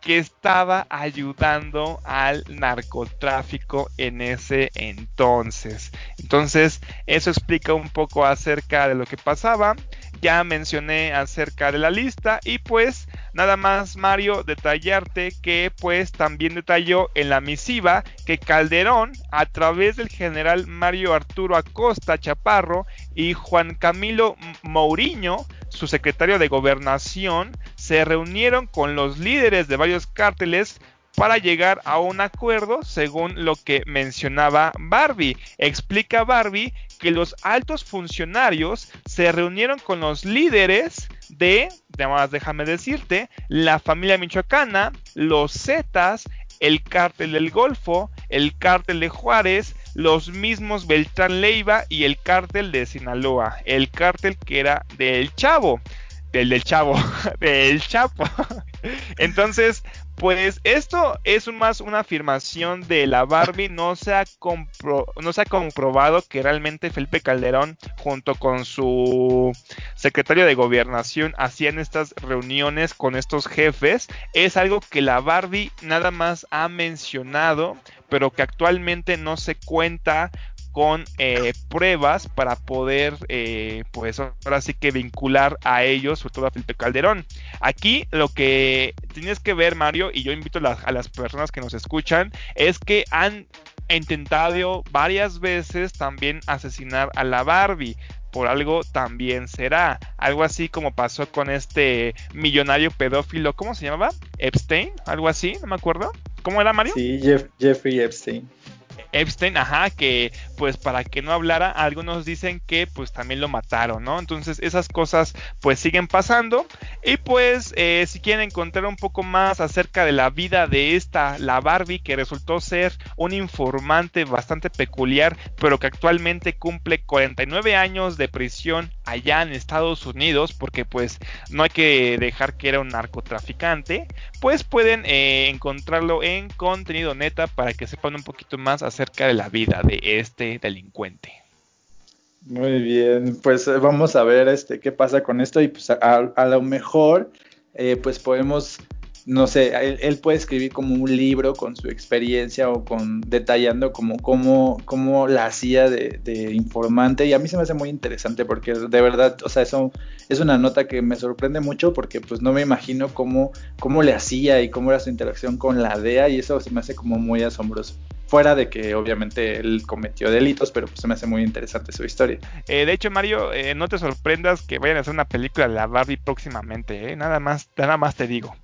Speaker 2: que estaba ayudando al narcotráfico en ese entonces. Entonces, eso explica un poco acerca de lo que pasaba. Ya mencioné acerca de la lista y pues nada más Mario detallarte que pues también detalló en la misiva que Calderón a través del general Mario Arturo Acosta Chaparro y Juan Camilo Mourinho su secretario de gobernación, se reunieron con los líderes de varios cárteles para llegar a un acuerdo según lo que mencionaba Barbie. Explica Barbie que los altos funcionarios se reunieron con los líderes de, además déjame decirte, la familia michoacana, los Zetas, el cártel del Golfo, el cártel de Juárez, los mismos Beltrán Leiva y el cártel de Sinaloa, el cártel que era del Chavo, del del Chavo, del Chapo. Entonces, pues esto es más una afirmación de la Barbie, no se, ha comprobado que realmente Felipe Calderón junto con su secretario de gobernación hacían estas reuniones con estos jefes, es algo que la Barbie nada más ha mencionado, pero que actualmente no se cuenta con eh, pruebas para poder, eh, pues ahora sí que vincular a ellos, sobre todo a Felipe Calderón. Aquí lo que tienes que ver, Mario, y yo invito a las personas que nos escuchan, es que han intentado varias veces también asesinar a la Barbie por algo también será. Algo así como pasó con este millonario pedófilo, ¿cómo se llamaba? Epstein, algo así, no me acuerdo. ¿Cómo era Mario?
Speaker 1: Sí, Jeffrey Epstein.
Speaker 2: Epstein, ajá, que pues para que no hablara, algunos dicen que pues también lo mataron, ¿no? Entonces esas cosas pues siguen pasando y pues eh, si quieren encontrar un poco más acerca de la vida de esta, la Barbie, que resultó ser un informante bastante peculiar, pero que actualmente cumple 49 años de prisión allá en Estados Unidos, porque pues no hay que dejar que era un narcotraficante, pues pueden eh, encontrarlo en contenido neta para que sepan un poquito más acerca de la vida de este delincuente.
Speaker 1: Muy bien, pues eh, vamos a ver este qué pasa con esto y pues a, lo mejor eh, pues podemos no sé, él, puede escribir como un libro con su experiencia o con detallando como cómo, cómo la hacía de, informante y a mí se me hace muy interesante porque de verdad, o sea, eso es una nota que me sorprende mucho porque pues no me imagino cómo, cómo le hacía y cómo era su interacción con la DEA y eso se me hace como muy asombroso. Fuera de que obviamente él cometió delitos, pero pues se me hace muy interesante su historia.
Speaker 2: Eh, de hecho, Mario, eh, no te sorprendas que vayan a hacer una película de la Barbie próximamente, ¿eh? nada más, nada más te digo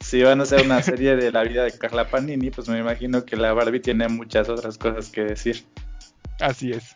Speaker 1: si van a hacer una serie de la vida de Carla Panini, pues me imagino que la Barbie tiene muchas otras cosas que decir.
Speaker 2: Así es.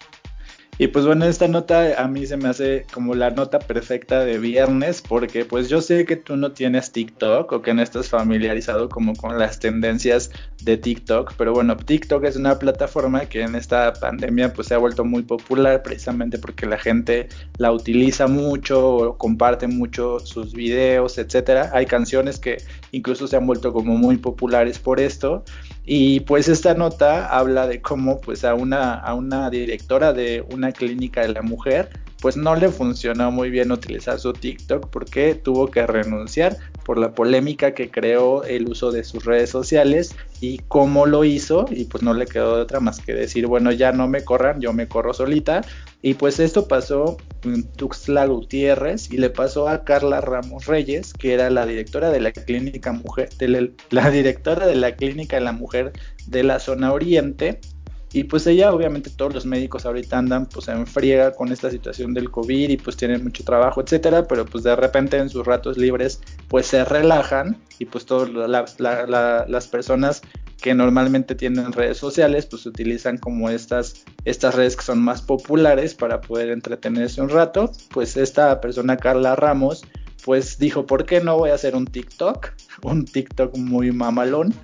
Speaker 1: Y pues bueno, esta nota a mí se me hace como la nota perfecta de viernes porque pues yo sé que tú no tienes TikTok o que no estás familiarizado como con las tendencias de TikTok, pero bueno, TikTok es una plataforma que en esta pandemia pues se ha vuelto muy popular precisamente porque la gente la utiliza mucho o comparte mucho sus videos, etcétera. Hay canciones que incluso se han vuelto como muy populares por esto y pues esta nota habla de cómo pues a una, a una directora de una clínica de la mujer pues no le funcionó muy bien utilizar su TikTok porque tuvo que renunciar por la polémica que creó el uso de sus redes sociales y cómo lo hizo y pues no le quedó de otra más que decir bueno ya no me corran yo me corro solita y pues esto pasó en Tuxtla Gutiérrez y le pasó a Carla Ramos Reyes que era la directora de la clínica mujer la directora de la clínica de la mujer de la zona oriente. Y pues ella, obviamente, todos los médicos ahorita andan pues en friega con esta situación del COVID y pues tienen mucho trabajo, etcétera, pero pues de repente en sus ratos libres pues se relajan y pues todas las personas que normalmente tienen redes sociales pues utilizan como estas, estas redes que son más populares para poder entretenerse un rato. Pues esta persona, Carla Ramos, pues dijo, ¿por qué no voy a hacer un TikTok? Un TikTok muy mamalón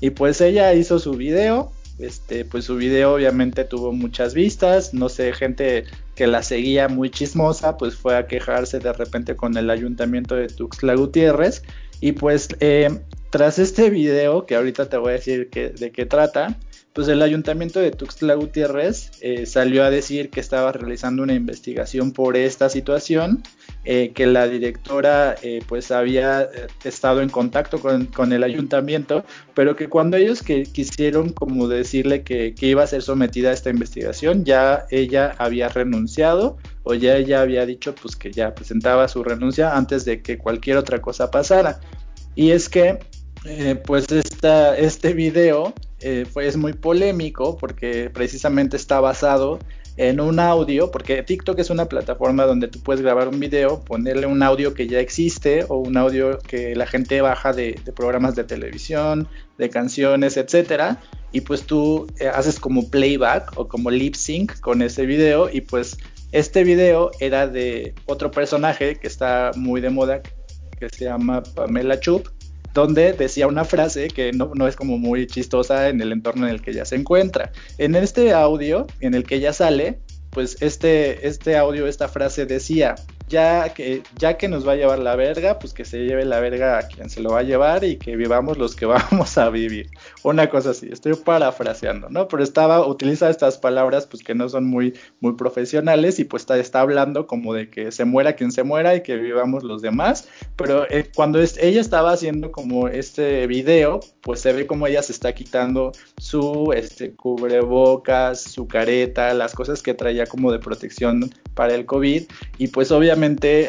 Speaker 1: Y pues ella hizo su video, este, pues su video obviamente tuvo muchas vistas, no sé, gente que la seguía muy chismosa, pues fue a quejarse de repente con el ayuntamiento de Tuxtla Gutiérrez. Y pues eh, tras este video, que ahorita te voy a decir que, de qué trata, pues el ayuntamiento de Tuxtla Gutiérrez eh, salió a decir que estaba realizando una investigación por esta situación, eh, que la directora eh, pues había estado en contacto con, el ayuntamiento, pero que cuando ellos que quisieron como decirle que, que, iba a ser sometida a esta investigación, ya ella había renunciado o ya ella había dicho pues que ya presentaba su renuncia antes de que cualquier otra cosa pasara. Y es que pues esta, este video eh, fue, es muy polémico porque precisamente está basado en un audio, porque TikTok es una plataforma donde tú puedes grabar un video, ponerle un audio que ya existe o un audio que la gente baja de, programas de televisión, de canciones, etcétera, y pues tú eh, haces como playback o como lip sync con ese video y pues este video era de otro personaje que está muy de moda que se llama Pamela Chup donde decía una frase que no, no, es como muy chistosa en el entorno en el que ella se encuentra. En este audio, en el que ella sale, pues este, este audio, esta frase decía, ya que, ya que nos va a llevar la verga, pues que se lleve la verga a quien se lo va a llevar y que vivamos los que vamos a vivir. Una cosa así, estoy parafraseando, ¿no? Pero estaba, utiliza estas palabras pues que no son muy, muy profesionales y pues está, está hablando como de que se muera quien se muera y que vivamos los demás. Pero eh, cuando ella estaba haciendo como este video, pues se ve como ella se está quitando su este, cubrebocas, su careta, las cosas que traía como de protección para el COVID y pues obviamente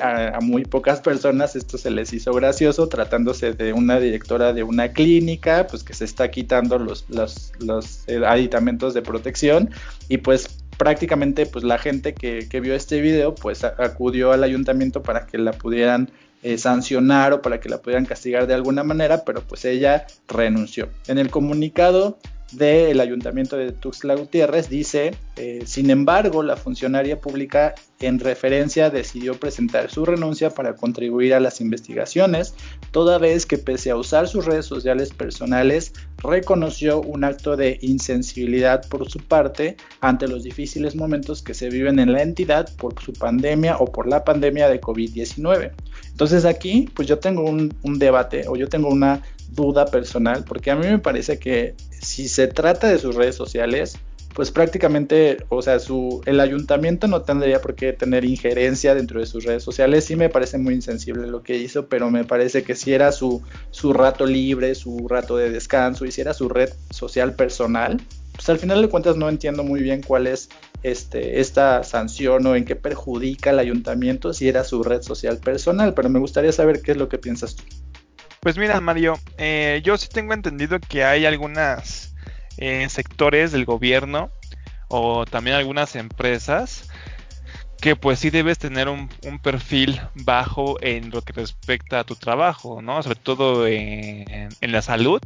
Speaker 1: a, muy pocas personas esto se les hizo gracioso, tratándose de una directora de una clínica, pues que se está quitando los, los, eh, aditamentos de protección y pues prácticamente pues la gente que, vio este video pues acudió al ayuntamiento para que la pudieran eh, sancionar o para que la pudieran castigar de alguna manera, pero pues ella renunció. En el comunicado del Ayuntamiento de Tuxtla Gutiérrez dice, eh, sin embargo, la funcionaria pública en referencia decidió presentar su renuncia para contribuir a las investigaciones, toda vez que pese a usar sus redes sociales personales, reconoció un acto de insensibilidad por su parte ante los difíciles momentos que se viven en la entidad por su pandemia o por la pandemia de COVID-19. Entonces aquí, pues yo tengo un, un debate o yo tengo una duda personal, porque a mí me parece que si se trata de sus redes sociales, pues prácticamente, o sea, el ayuntamiento no tendría por qué tener injerencia dentro de sus redes sociales. Sí me parece muy insensible lo que hizo, pero me parece que si era su, su rato libre, su rato de descanso, y si era su red social personal, pues al final de cuentas no entiendo muy bien cuál es este, esta sanción o en qué perjudica al ayuntamiento si era su red social personal, pero me gustaría saber qué es lo que piensas tú.
Speaker 2: Pues mira, Mario, eh, yo sí tengo entendido que hay algunos eh, sectores del gobierno o también algunas empresas que pues sí debes tener un, perfil bajo en lo que respecta a tu trabajo, ¿no? Sobre todo en, la salud,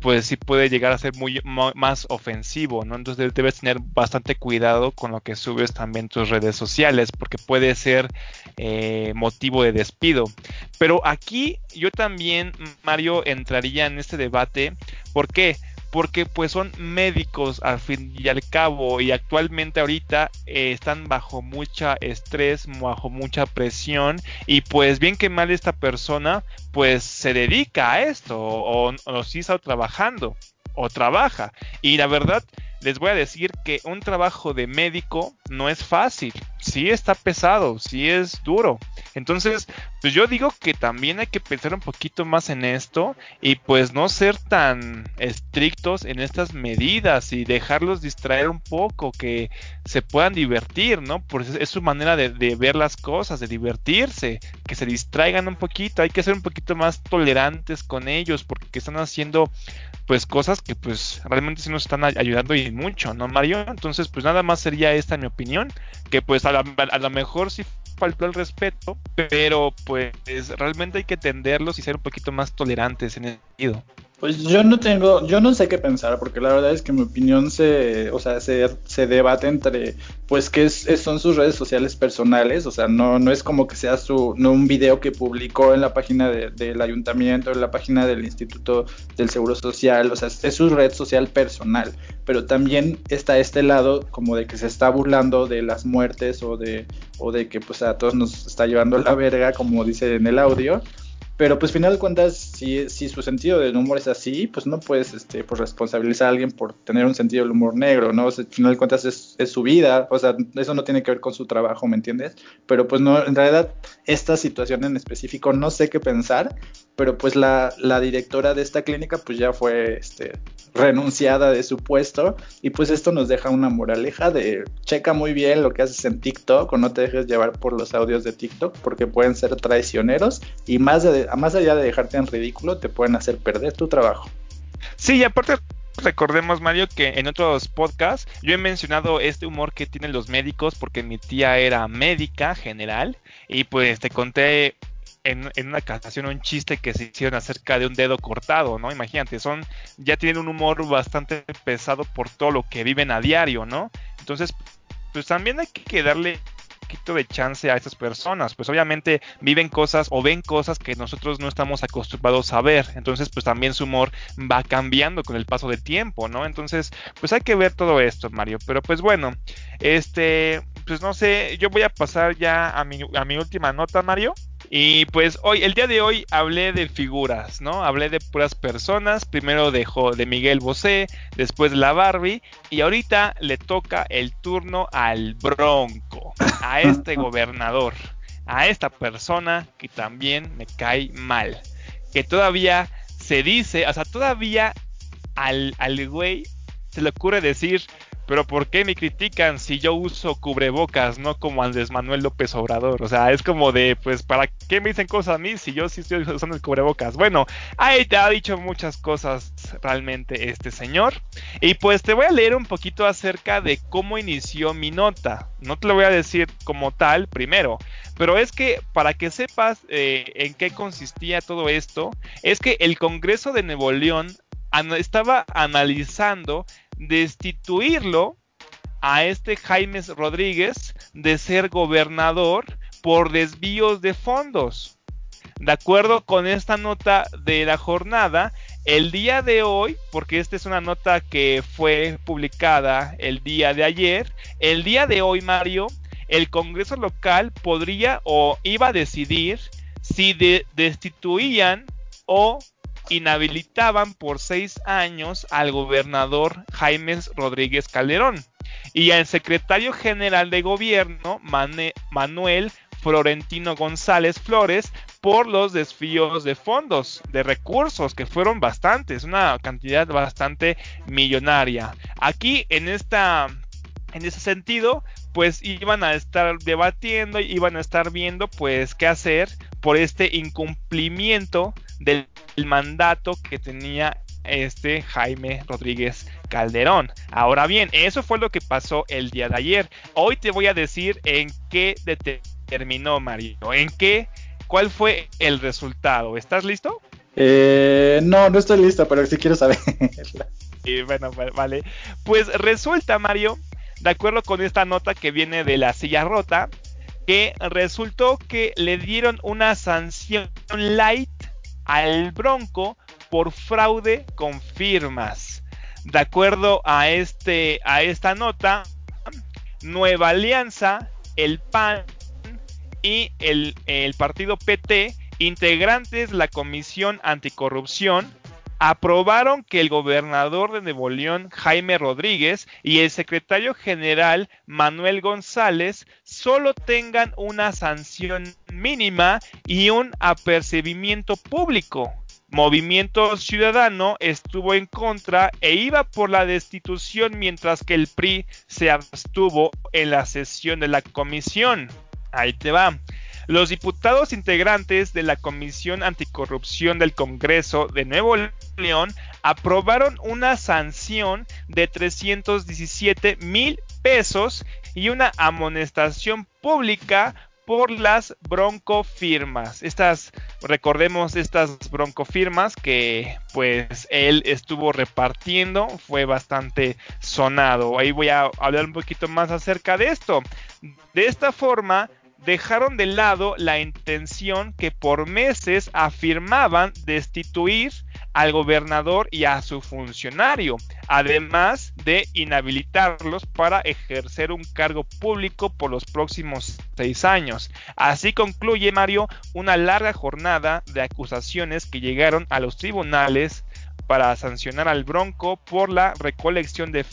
Speaker 2: pues sí puede llegar a ser muy más ofensivo, ¿no? Entonces debes tener bastante cuidado con lo que subes también tus redes sociales, porque puede ser eh, motivo de despido. Pero aquí yo también, Mario, entraría en este debate. ¿Por qué? porque pues son médicos al fin y al cabo y actualmente ahorita eh, están bajo mucha estrés, bajo mucha presión y pues bien que mal esta persona pues se dedica a esto o, o, está trabajando o trabaja y la verdad les voy a decir que un trabajo de médico no es fácil, sí está pesado, sí es duro. Entonces, pues yo digo que también hay que pensar un poquito más en esto y pues no ser tan estrictos en estas medidas y dejarlos distraer un poco, que se puedan divertir, ¿no? Porque es su manera de, de ver las cosas, de divertirse, que se distraigan un poquito, hay que ser un poquito más tolerantes con ellos porque están haciendo pues cosas que pues realmente sí nos están ayudando y mucho, ¿no, Mario? Entonces, pues nada más sería esta mi opinión, que pues a, lo mejor sí faltó el respeto, pero pues realmente hay que tenderlos y ser un poquito más tolerantes en el sentido.
Speaker 1: Pues yo no tengo, yo no sé qué pensar, porque la verdad es que mi opinión se, o sea, se, se debate entre, pues, que es, son sus redes sociales personales, o sea, no, no es como que sea su, no un video que publicó en la página del ayuntamiento, en la página del Instituto del Seguro Social, o sea, es, su red social personal, pero también está este lado como de que se está burlando de las muertes o de, o de que pues a todos nos está llevando la verga, como dice en el audio. Pero pues final de cuentas, si, si su sentido del humor es así, pues no puedes este, pues, responsabilizar a alguien por tener un sentido del humor negro, ¿no? O sea, al final de cuentas es, es, su vida, o sea, eso no tiene que ver con su trabajo, ¿me entiendes? Pero pues no, en realidad esta situación en específico no sé qué pensar, pero pues la, la directora de esta clínica pues ya fue este, renunciada de su puesto y pues esto nos deja una moraleja de checa muy bien lo que haces en TikTok o no te dejes llevar por los audios de TikTok porque pueden ser traicioneros y más, de, más allá de dejarte en ridículo te pueden hacer perder tu trabajo.
Speaker 2: Sí, y aparte recordemos Mario que en otros podcasts yo he mencionado este humor que tienen los médicos porque mi tía era médica general y pues te conté en, una canción un chiste que se hicieron acerca de un dedo cortado, ¿no? Imagínate, son, ya tienen un humor bastante pesado por todo lo que viven a diario, ¿no? Entonces, pues también hay que darle un poquito de chance a estas personas, pues obviamente viven cosas o ven cosas que nosotros no estamos acostumbrados a ver, entonces pues también su humor va cambiando con el paso del tiempo, ¿no? Entonces, pues hay que ver todo esto, Mario, pero pues bueno, este, pues no sé, yo voy a pasar ya a mi, a mi última nota, Mario. Y pues hoy, el día de hoy hablé de figuras, ¿no? Hablé de puras personas. Primero dejó de Miguel Bosé, después la Barbie. Y ahorita le toca el turno al Bronco, a este gobernador, a esta persona que también me cae mal. Que todavía se dice, o sea, todavía al, al güey se le ocurre decir pero ¿por qué me critican si yo uso cubrebocas, no como Andrés Manuel López Obrador? O sea, es como de, pues, ¿para qué me dicen cosas a mí si yo sí estoy usando el cubrebocas? Bueno, ahí te ha dicho muchas cosas realmente este señor. Y pues te voy a leer un poquito acerca de cómo inició mi nota. No te lo voy a decir como tal primero, pero es que para que sepas eh, en qué consistía todo esto, es que el Congreso de Nuevo León estaba analizando destituirlo a este Jaime Rodríguez de ser gobernador por desvíos de fondos. De acuerdo con esta nota de la jornada, el día de hoy, porque esta es una nota que fue publicada el día de ayer, el día de hoy, Mario, el Congreso local podría o iba a decidir si destituían o inhabilitaban por seis años al gobernador Jaime Rodríguez Calderón y al secretario general de gobierno Manuel Florentino González Flores por los desvíos de fondos, de recursos, que fueron bastantes, una cantidad bastante millonaria. Aquí en esta en ese sentido, pues iban a estar debatiendo, iban a estar viendo pues qué hacer por este incumplimiento del mandato que tenía este Jaime Rodríguez Calderón. Ahora bien, eso fue lo que pasó el día de ayer. Hoy te voy a decir en qué determinó Mario, en qué, cuál fue el resultado. ¿Estás listo?
Speaker 1: Eh, no, no estoy listo, pero sí quiero saber.
Speaker 2: y bueno, vale. Pues resulta, Mario, de acuerdo con esta nota que viene de la silla rota, que resultó que le dieron una sanción light al Bronco por fraude con firmas. De acuerdo a, este, a esta nota, Nueva Alianza, el PAN y el, el partido PT, integrantes de la Comisión Anticorrupción, aprobaron que el gobernador de Nuevo León, Jaime Rodríguez, y el secretario general, Manuel González, solo tengan una sanción mínima y un apercibimiento público. Movimiento Ciudadano estuvo en contra e iba por la destitución mientras que el PRI se abstuvo en la sesión de la comisión. Ahí te va. Los diputados integrantes de la Comisión Anticorrupción del Congreso de Nuevo León aprobaron una sanción de 317 mil pesos y una amonestación pública por las broncofirmas. Estas, recordemos estas broncofirmas que pues él estuvo repartiendo, fue bastante sonado. Ahí voy a hablar un poquito más acerca de esto. De esta forma, dejaron de lado la intención que por meses afirmaban destituir al gobernador y a su funcionario, además de inhabilitarlos para ejercer un cargo público por los próximos seis años. Así concluye Mario una larga jornada de acusaciones que llegaron a los tribunales para sancionar al Bronco por la recolección de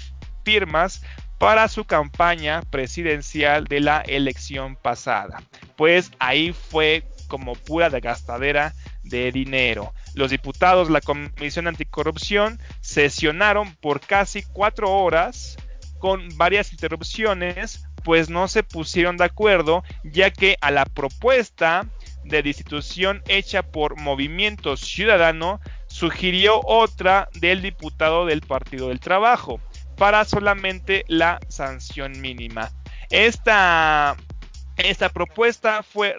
Speaker 2: firmas para su campaña presidencial de la elección pasada. Pues ahí fue como pura de gastadera de dinero. Los diputados de la Comisión Anticorrupción sesionaron por casi cuatro horas con varias interrupciones, pues no se pusieron de acuerdo, ya que a la propuesta de destitución hecha por Movimiento Ciudadano sugirió otra del diputado del Partido del Trabajo para solamente la sanción mínima. Esta, esta propuesta fue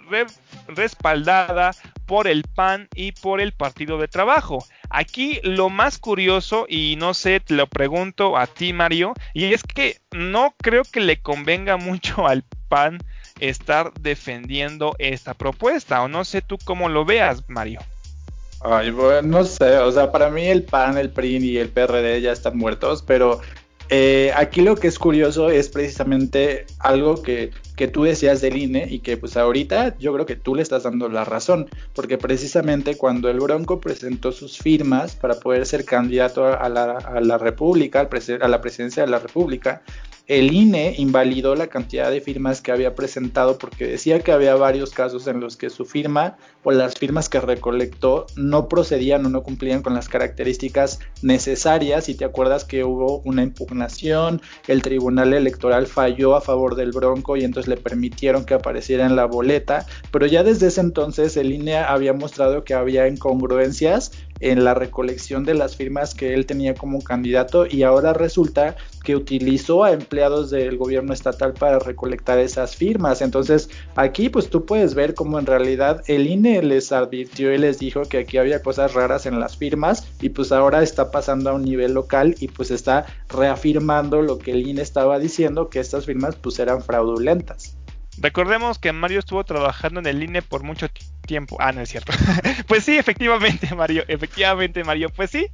Speaker 2: respaldada por el PAN y por el Partido de Trabajo. Aquí lo más curioso, y no sé, te lo pregunto a ti Mario, y es que no creo que le convenga mucho al PAN estar defendiendo esta propuesta, o no sé tú cómo lo veas, Mario.
Speaker 1: Ay, bueno, no sé, o sea, para mí el PAN, el PRI y el PRD ya están muertos, pero eh, aquí lo que es curioso es precisamente algo que, que, tú decías del INE y que pues ahorita yo creo que tú le estás dando la razón, porque precisamente cuando el Bronco presentó sus firmas para poder ser candidato a la, a la República, a la presidencia de la República, el INE invalidó la cantidad de firmas que había presentado porque decía que había varios casos en los que su firma o las firmas que recolectó no procedían o no cumplían con las características necesarias. Y te acuerdas que hubo una impugnación, el Tribunal Electoral falló a favor del Bronco y entonces le permitieron que apareciera en la boleta. Pero ya desde ese entonces el INE había mostrado que había incongruencias en la recolección de las firmas que él tenía como candidato y ahora resulta que utilizó a empleados del gobierno estatal para recolectar esas firmas. Entonces aquí pues tú puedes ver cómo en realidad el INE les advirtió y les dijo que aquí había cosas raras en las firmas y pues ahora está pasando a un nivel local y pues está reafirmando lo que el INE estaba diciendo que estas firmas pues eran fraudulentas.
Speaker 2: Recordemos que Mario estuvo trabajando en el INE por mucho tiempo. Ah, no es cierto. pues sí, efectivamente, Mario. Efectivamente, Mario. Pues sí.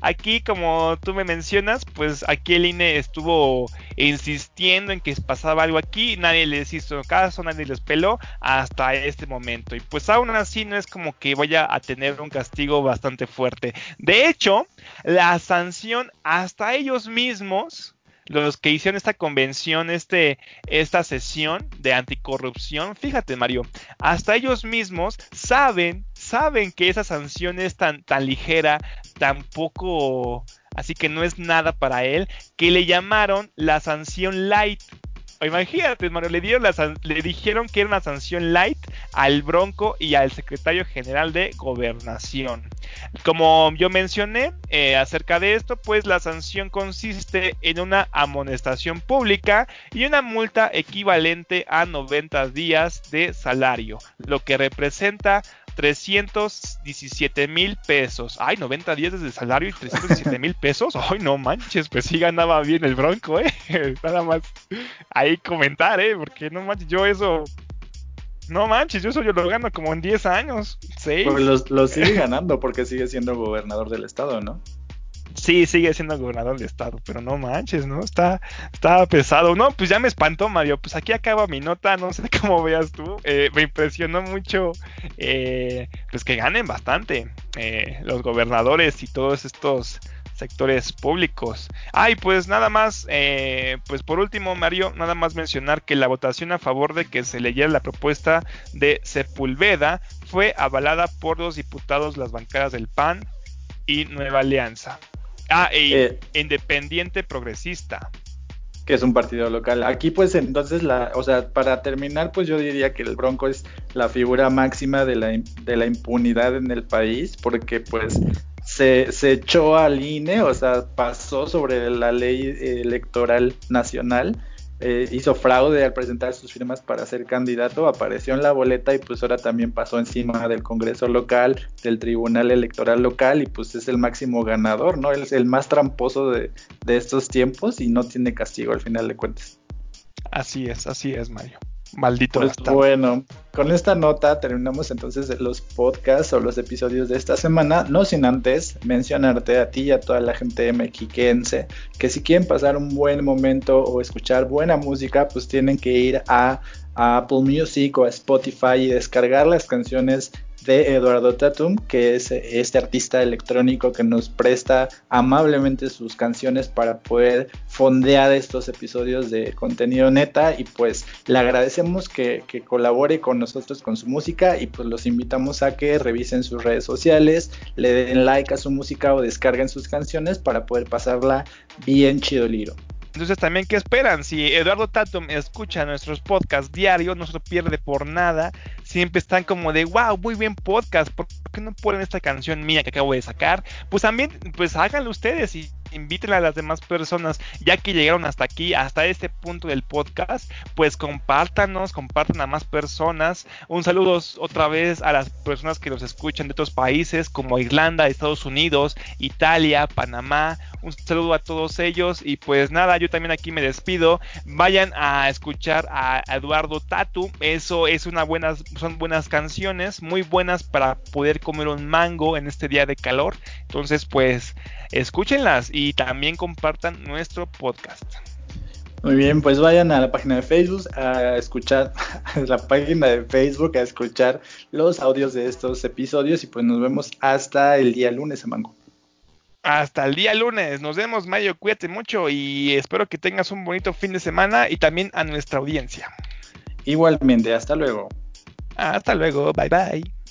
Speaker 2: Aquí, como tú me mencionas, pues aquí el INE estuvo insistiendo en que pasaba algo aquí. Nadie les hizo caso, nadie les peló hasta este momento. Y pues aún así no es como que vaya a tener un castigo bastante fuerte. De hecho, la sanción hasta ellos mismos los que hicieron esta convención, este, esta sesión de anticorrupción, fíjate Mario, hasta ellos mismos saben, saben que esa sanción es tan, tan ligera, tan poco, así que no es nada para él, que le llamaron la sanción light. Imagínate, Mario, le, dieron le dijeron que era una sanción light al Bronco y al secretario general de Gobernación. Como yo mencioné eh, acerca de esto, pues la sanción consiste en una amonestación pública y una multa equivalente a 90 días de salario, lo que representa 317 mil pesos. Ay, 90 días de salario y 317 mil pesos. Ay, no manches, pues sí ganaba bien el Bronco, ¿eh? Nada más ahí comentar, ¿eh? Porque no manches, yo eso no manches, yo eso yo lo gano como en 10 años. Sí.
Speaker 1: Pues lo, sigue ganando porque sigue siendo gobernador del estado, ¿no?
Speaker 2: Sí, sigue siendo gobernador del estado, pero no manches, ¿no? Está, está pesado. No, pues ya me espantó, Mario. Pues aquí acaba mi nota, no sé cómo veas tú. Eh, me impresionó mucho, eh, pues que ganen bastante eh, los gobernadores y todos estos sectores públicos. Ay, pues nada más, eh, pues por último, Mario, nada más mencionar que la votación a favor de que se leyera la propuesta de Sepulveda fue avalada por los diputados las bancadas del PAN y Nueva Alianza. Ah, e eh, Independiente Progresista
Speaker 1: que es un partido local. Aquí pues entonces, la, o sea, para terminar, pues yo diría que el Bronco es la figura máxima de la, de la impunidad en el país, porque pues se, echó al INE, o sea, pasó sobre la ley electoral nacional. eh, hizo fraude al presentar sus firmas para ser candidato, apareció en la boleta y pues ahora también pasó encima del Congreso local, del Tribunal Electoral local y pues es el máximo ganador, ¿no? Es el más tramposo de, de estos tiempos y no tiene castigo al final de cuentas.
Speaker 2: Así es, así es, Mario. Maldito
Speaker 1: pues Bueno, con esta nota terminamos entonces los podcasts o los episodios de esta semana, no sin antes mencionarte a ti y a toda la gente mexiquense que si quieren pasar un buen momento o escuchar buena música, pues tienen que ir a, a Apple Music o a Spotify y descargar las canciones de Eduardo Tatum, que es este artista electrónico que nos presta amablemente sus canciones para poder fondear estos episodios de contenido neta y pues le agradecemos que, que, colabore con nosotros con su música y pues los invitamos a que revisen sus redes sociales, le den like a su música o descarguen sus canciones para poder pasarla bien chido liro.
Speaker 2: Entonces también, ¿qué esperan? Si Eduardo Tatum escucha nuestros podcasts diarios, no se lo pierde por nada. Siempre están como de, wow, muy bien podcast. ¿Por qué no ponen esta canción mía que acabo de sacar? Pues también, pues háganlo ustedes y inviten a las demás personas, ya que llegaron hasta aquí, hasta este punto del podcast, pues compártanos, compartan a más personas. Un saludo otra vez a las personas que nos escuchan de otros países como Irlanda, Estados Unidos, Italia, Panamá. Un saludo a todos ellos y pues nada, yo también aquí me despido. Vayan a escuchar a Eduardo Tatu, eso es una buena, son buenas canciones, muy buenas para poder comer un mango en este día de calor. Entonces pues escúchenlas y también compartan nuestro podcast.
Speaker 1: Muy bien, pues vayan a la página de Facebook a escuchar la página de Facebook a escuchar los audios de estos episodios y pues nos vemos hasta el día lunes, Mango.
Speaker 2: Hasta el día lunes, nos vemos Mayo, cuídate mucho y espero que tengas un bonito fin de semana y también a nuestra audiencia.
Speaker 1: Igualmente, hasta luego.
Speaker 2: Hasta luego, bye bye.